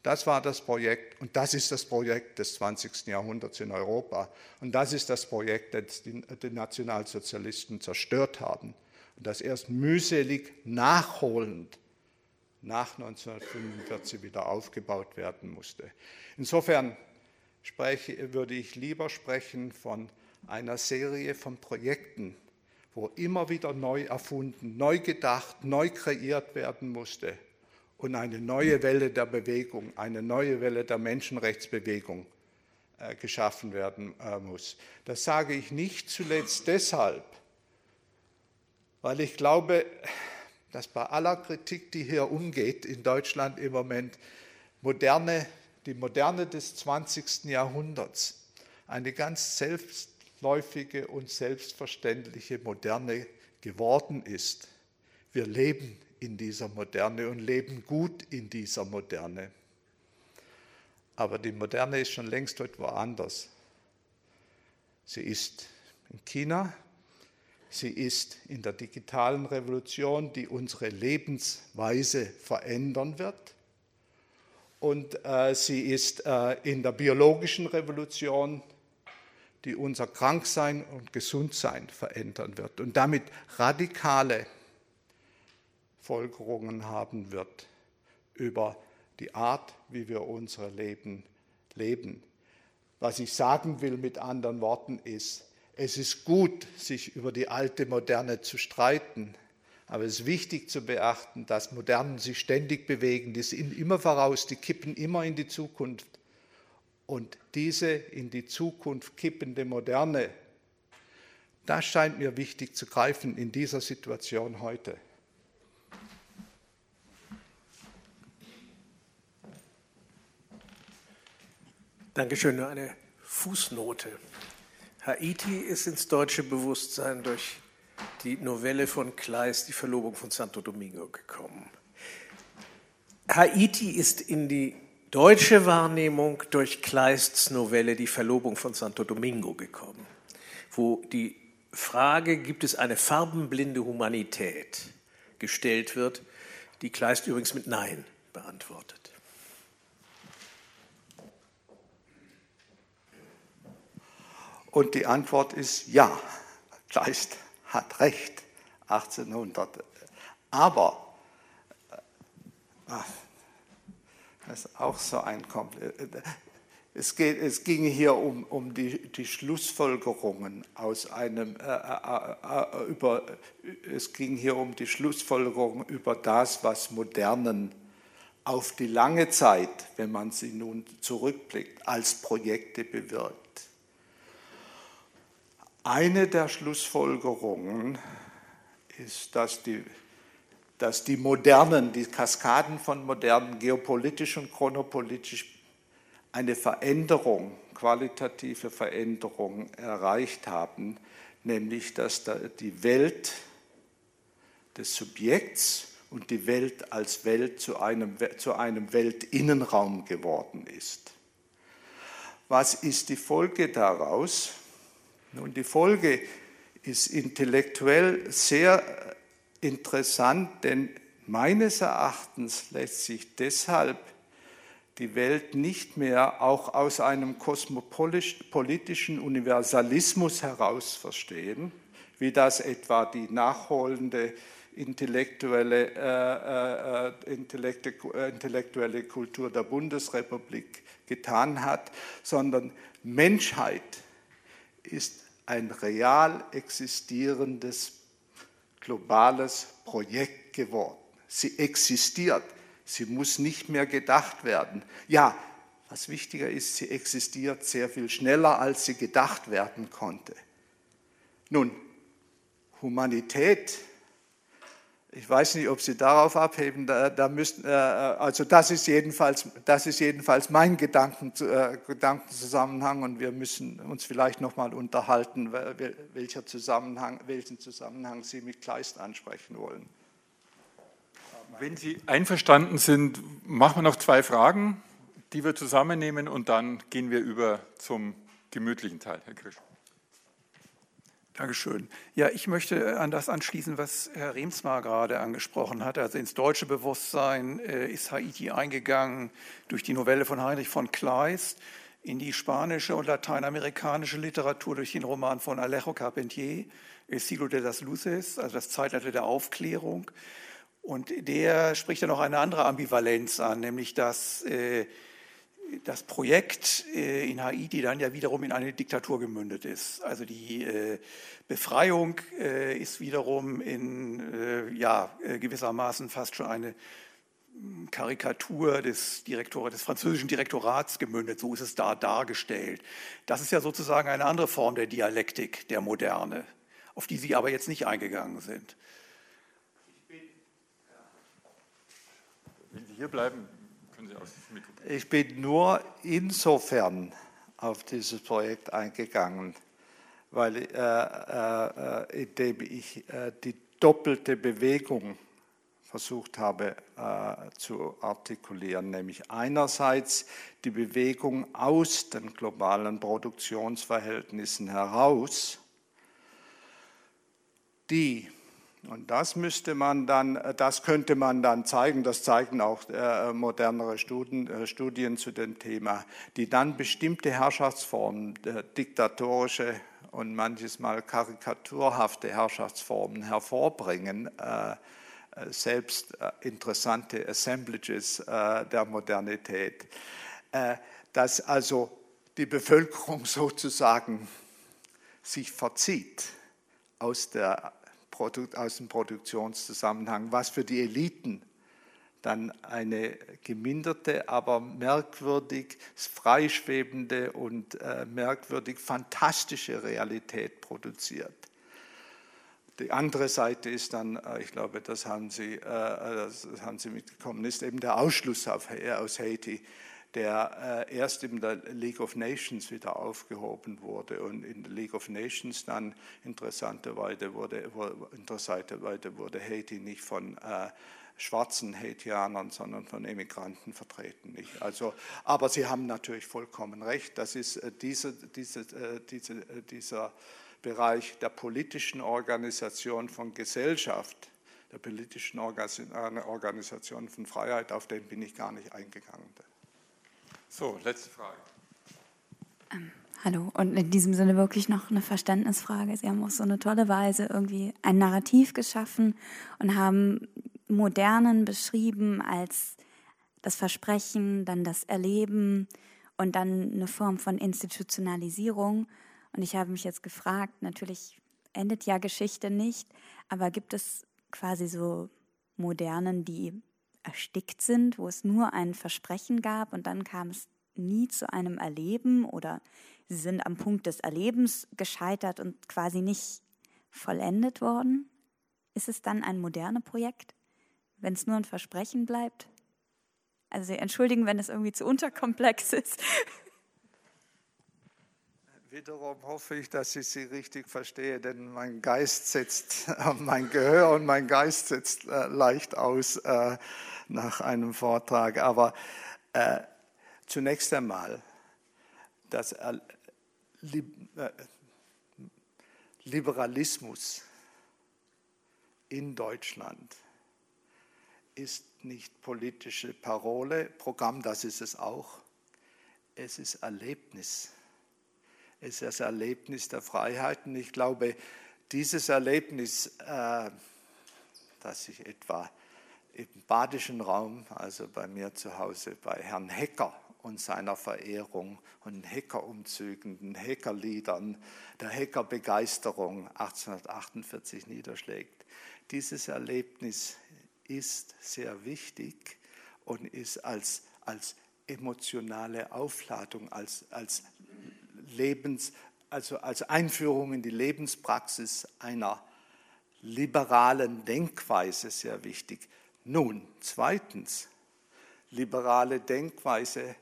Das war das Projekt und das ist das Projekt des 20. Jahrhunderts in Europa. Und das ist das Projekt, das die, die Nationalsozialisten zerstört haben und das erst mühselig nachholend nach 1945 wieder aufgebaut werden musste. Insofern spreche, würde ich lieber sprechen von einer Serie von Projekten, wo immer wieder neu erfunden, neu gedacht, neu kreiert werden musste und eine neue Welle der Bewegung, eine neue Welle der Menschenrechtsbewegung äh, geschaffen werden äh, muss. Das sage ich nicht zuletzt deshalb, weil ich glaube, dass bei aller Kritik, die hier umgeht in Deutschland im Moment, moderne, die Moderne des 20. Jahrhunderts eine ganz selbstläufige und selbstverständliche Moderne geworden ist. Wir leben in dieser Moderne und leben gut in dieser Moderne. Aber die Moderne ist schon längst dort woanders. Sie ist in China, sie ist in der digitalen Revolution, die unsere Lebensweise verändern wird. Und äh, sie ist äh, in der biologischen Revolution, die unser Kranksein und Gesundsein verändern wird und damit radikale Folgerungen haben wird über die Art, wie wir unser Leben leben. Was ich sagen will mit anderen Worten ist, es ist gut, sich über die alte Moderne zu streiten, aber es ist wichtig zu beachten, dass Modernen sich ständig bewegen, die sind immer voraus, die kippen immer in die Zukunft. Und diese in die Zukunft kippende Moderne, das scheint mir wichtig zu greifen in dieser Situation heute. Dankeschön. Nur eine Fußnote. Haiti ist ins deutsche Bewusstsein durch die Novelle von Kleist, die Verlobung von Santo Domingo, gekommen. Haiti ist in die deutsche Wahrnehmung durch Kleists Novelle Die Verlobung von Santo Domingo gekommen, wo die Frage, gibt es eine farbenblinde Humanität, gestellt wird, die Kleist übrigens mit Nein beantwortet. Und die Antwort ist ja, Kleist hat recht, 1800. Aber, äh, das ist auch so ein Komplett. Es, geht, es ging hier um, um die, die Schlussfolgerungen aus einem, äh, äh, äh, über, es ging hier um die Schlussfolgerungen über das, was Modernen auf die lange Zeit, wenn man sie nun zurückblickt, als Projekte bewirkt. Eine der Schlussfolgerungen ist, dass die, dass die modernen, die Kaskaden von modernen, geopolitisch und chronopolitisch eine Veränderung, qualitative Veränderung erreicht haben, nämlich dass die Welt des Subjekts und die Welt als Welt zu einem, zu einem Weltinnenraum geworden ist. Was ist die Folge daraus? Nun, die Folge ist intellektuell sehr interessant, denn meines Erachtens lässt sich deshalb die Welt nicht mehr auch aus einem kosmopolitischen Universalismus heraus verstehen, wie das etwa die nachholende intellektuelle, äh, äh, intellektuelle Kultur der Bundesrepublik getan hat, sondern Menschheit ist ein real existierendes globales Projekt geworden. Sie existiert, sie muss nicht mehr gedacht werden. Ja, was wichtiger ist, sie existiert sehr viel schneller, als sie gedacht werden konnte. Nun, Humanität Ich weiß nicht, ob Sie darauf abheben. Da, da müssen, äh, also das ist, jedenfalls, das ist jedenfalls mein Gedanken, äh, Gedankenzusammenhang und wir müssen uns vielleicht nochmal unterhalten, welcher Zusammenhang, welchen Zusammenhang Sie mit Kleist ansprechen wollen. Wenn Sie einverstanden sind, machen wir noch zwei Fragen, die wir zusammennehmen und dann gehen wir über zum gemütlichen Teil, Herr Krisch. Dankeschön. Ja, ich möchte an das anschließen, was Herr Remsmar gerade angesprochen hat. Also ins deutsche Bewusstsein äh, ist Haiti eingegangen durch die Novelle von Heinrich von Kleist, in die spanische und lateinamerikanische Literatur durch den Roman von Alejo Carpentier, El siglo de las luces, also das Zeitalter der Aufklärung. Und der spricht ja noch eine andere Ambivalenz an, nämlich dass äh, das Projekt äh, in Haiti dann ja wiederum in eine Diktatur gemündet ist. Also die äh, Befreiung äh, ist wiederum in ja, gewissermaßen fast schon eine hm, Karikatur des, Direktor, des französischen Direktorats gemündet. So ist es da dargestellt. Das ist ja sozusagen eine andere Form der Dialektik der Moderne, auf die Sie aber jetzt nicht eingegangen sind. Wenn Sie hier bleiben, ich bin nur insofern auf dieses Projekt eingegangen, weil äh, äh, indem ich äh, die doppelte Bewegung versucht habe äh, zu artikulieren, nämlich einerseits die Bewegung aus den globalen Produktionsverhältnissen heraus, die und das müsste man dann, äh, das könnte man dann zeigen, das zeigen auch äh, modernere Studien, äh, Studien zu dem Thema, die dann bestimmte Herrschaftsformen, diktatorische und manches Mal karikaturhafte Herrschaftsformen hervorbringen, selbst interessante Assemblages der Modernität, dass also die Bevölkerung sozusagen sich verzieht aus der aus dem Produktionszusammenhang, was für die Eliten dann eine geminderte, aber merkwürdig freischwebende und äh, merkwürdig fantastische Realität produziert. Die andere Seite ist dann, äh, ich glaube, das haben Sie, äh, das haben Sie mitbekommen, ist eben der Ausschluss aus Haiti der äh, erst in der League of Nations wieder aufgehoben wurde und in der League of Nations dann interessanterweise wurde, interessanterweise wurde Haiti nicht von äh, schwarzen Haitianern, sondern von Emigranten vertreten. Nicht? Also, aber Sie haben natürlich vollkommen recht, das ist äh, diese, diese, äh, diese, äh, dieser Bereich der politischen Organisation von Gesellschaft, der politischen Organisation von Freiheit, auf den bin ich gar nicht eingegangen. So, letzte Frage. Ähm, hallo, und in diesem Sinne wirklich noch eine Verständnisfrage. Sie haben auf so eine tolle Weise irgendwie ein Narrativ geschaffen und haben Modernen beschrieben als das Versprechen, dann das Erleben und dann eine Form von Institutionalisierung. Und ich habe mich jetzt gefragt, natürlich endet ja Geschichte nicht, aber gibt es quasi so Modernen, die erstickt sind, wo es nur ein Versprechen gab und dann kam es nie zu einem Erleben oder sie sind am Punkt des Erlebens gescheitert und quasi nicht vollendet worden? Ist es dann ein modernes Projekt, wenn es nur ein Versprechen bleibt? Also entschuldigen, wenn es irgendwie zu unterkomplex ist. Wiederum hoffe ich, dass ich Sie richtig verstehe, denn mein Geist setzt, mein Gehör und mein Geist setzt äh, leicht aus. Äh, nach einem Vortrag. Aber äh, zunächst einmal, das äh, Liberalismus in Deutschland ist nicht politische Parole, Programm, das ist es auch. Es ist Erlebnis. Es ist das Erlebnis der Freiheiten. Ich glaube, dieses Erlebnis, äh, das ich etwa im badischen Raum, also bei mir zu Hause, bei Herrn Hecker und seiner Verehrung und Heckerumzügen, den Heckerliedern, der Heckerbegeisterung 1848 niederschlägt. Dieses Erlebnis ist sehr wichtig und ist als, als emotionale Aufladung, als, als Lebens, also als Einführung in die Lebenspraxis einer liberalen Denkweise sehr wichtig. Nun, zweitens, liberale Denkweise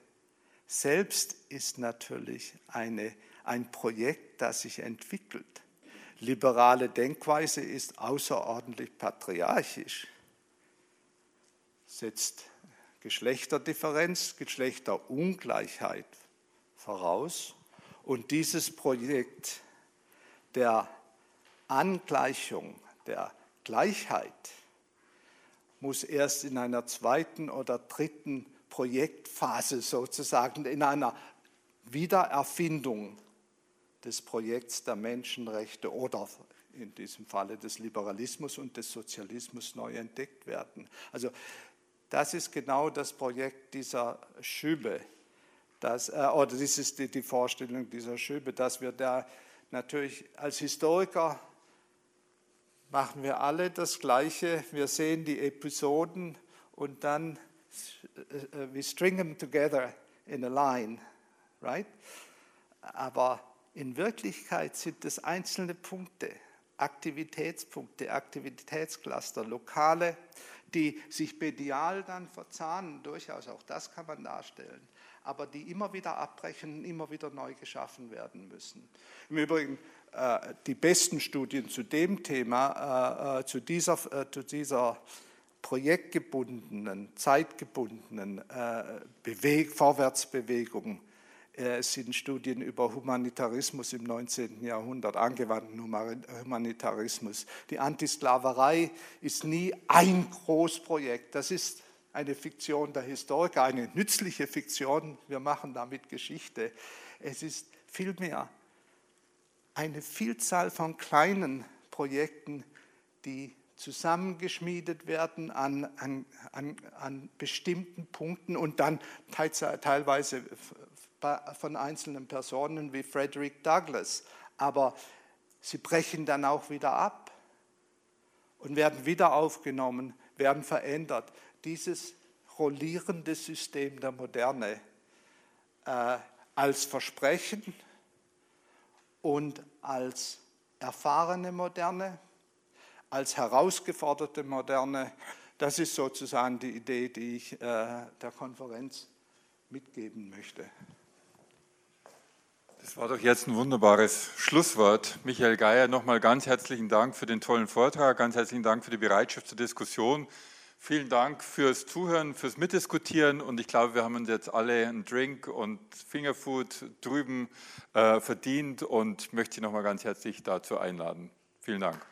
selbst ist natürlich eine, ein Projekt, das sich entwickelt. Liberale Denkweise ist außerordentlich patriarchisch, setzt Geschlechterdifferenz, Geschlechterungleichheit voraus. Und dieses Projekt der Angleichung, der Gleichheit, muss erst in einer zweiten oder dritten Projektphase sozusagen, in einer Wiedererfindung des Projekts der Menschenrechte oder in diesem Falle des Liberalismus und des Sozialismus neu entdeckt werden. Also das ist genau das Projekt dieser Schübe, das, äh, oder das ist die, die Vorstellung dieser Schübe, dass wir da natürlich als Historiker machen wir alle das Gleiche. Wir sehen die Episoden und dann äh, we string them together in a line, right? Aber in Wirklichkeit sind es einzelne Punkte, Aktivitätspunkte, Aktivitätscluster, lokale, die sich medial dann verzahnen, durchaus auch das kann man darstellen, aber die immer wieder abbrechen, immer wieder neu geschaffen werden müssen. Im Übrigen, äh, die besten Studien zu dem Thema, äh, äh, zu dieser, zu dieser projektgebundenen, zeitgebundenen Beweg Vorwärtsbewegung sind Studien über Humanitarismus im 19. Jahrhundert, angewandten Humanitarismus. Die Antisklaverei ist nie ein Großprojekt. Das ist eine Fiktion der Historiker, eine nützliche Fiktion. Wir machen damit Geschichte. Es ist vielmehr eine Vielzahl von kleinen Projekten, die zusammengeschmiedet werden an, an, an, an bestimmten Punkten und dann teilweise von einzelnen Personen wie Frederick Douglass. Aber sie brechen dann auch wieder ab und werden wieder aufgenommen, werden verändert. Dieses rollierende System der Moderne äh, als Versprechen, und als erfahrene Moderne, als herausgeforderte Moderne. Das ist sozusagen die Idee, die ich äh, der Konferenz mitgeben möchte. Das war doch jetzt ein wunderbares Schlusswort. Michael Geier, nochmal ganz herzlichen Dank für den tollen Vortrag, ganz herzlichen Dank für die Bereitschaft zur Diskussion. Vielen Dank fürs Zuhören, fürs Mitdiskutieren und ich glaube, wir haben uns jetzt alle einen Drink und Fingerfood drüben äh, verdient und möchte Sie nochmal ganz herzlich dazu einladen. Vielen Dank.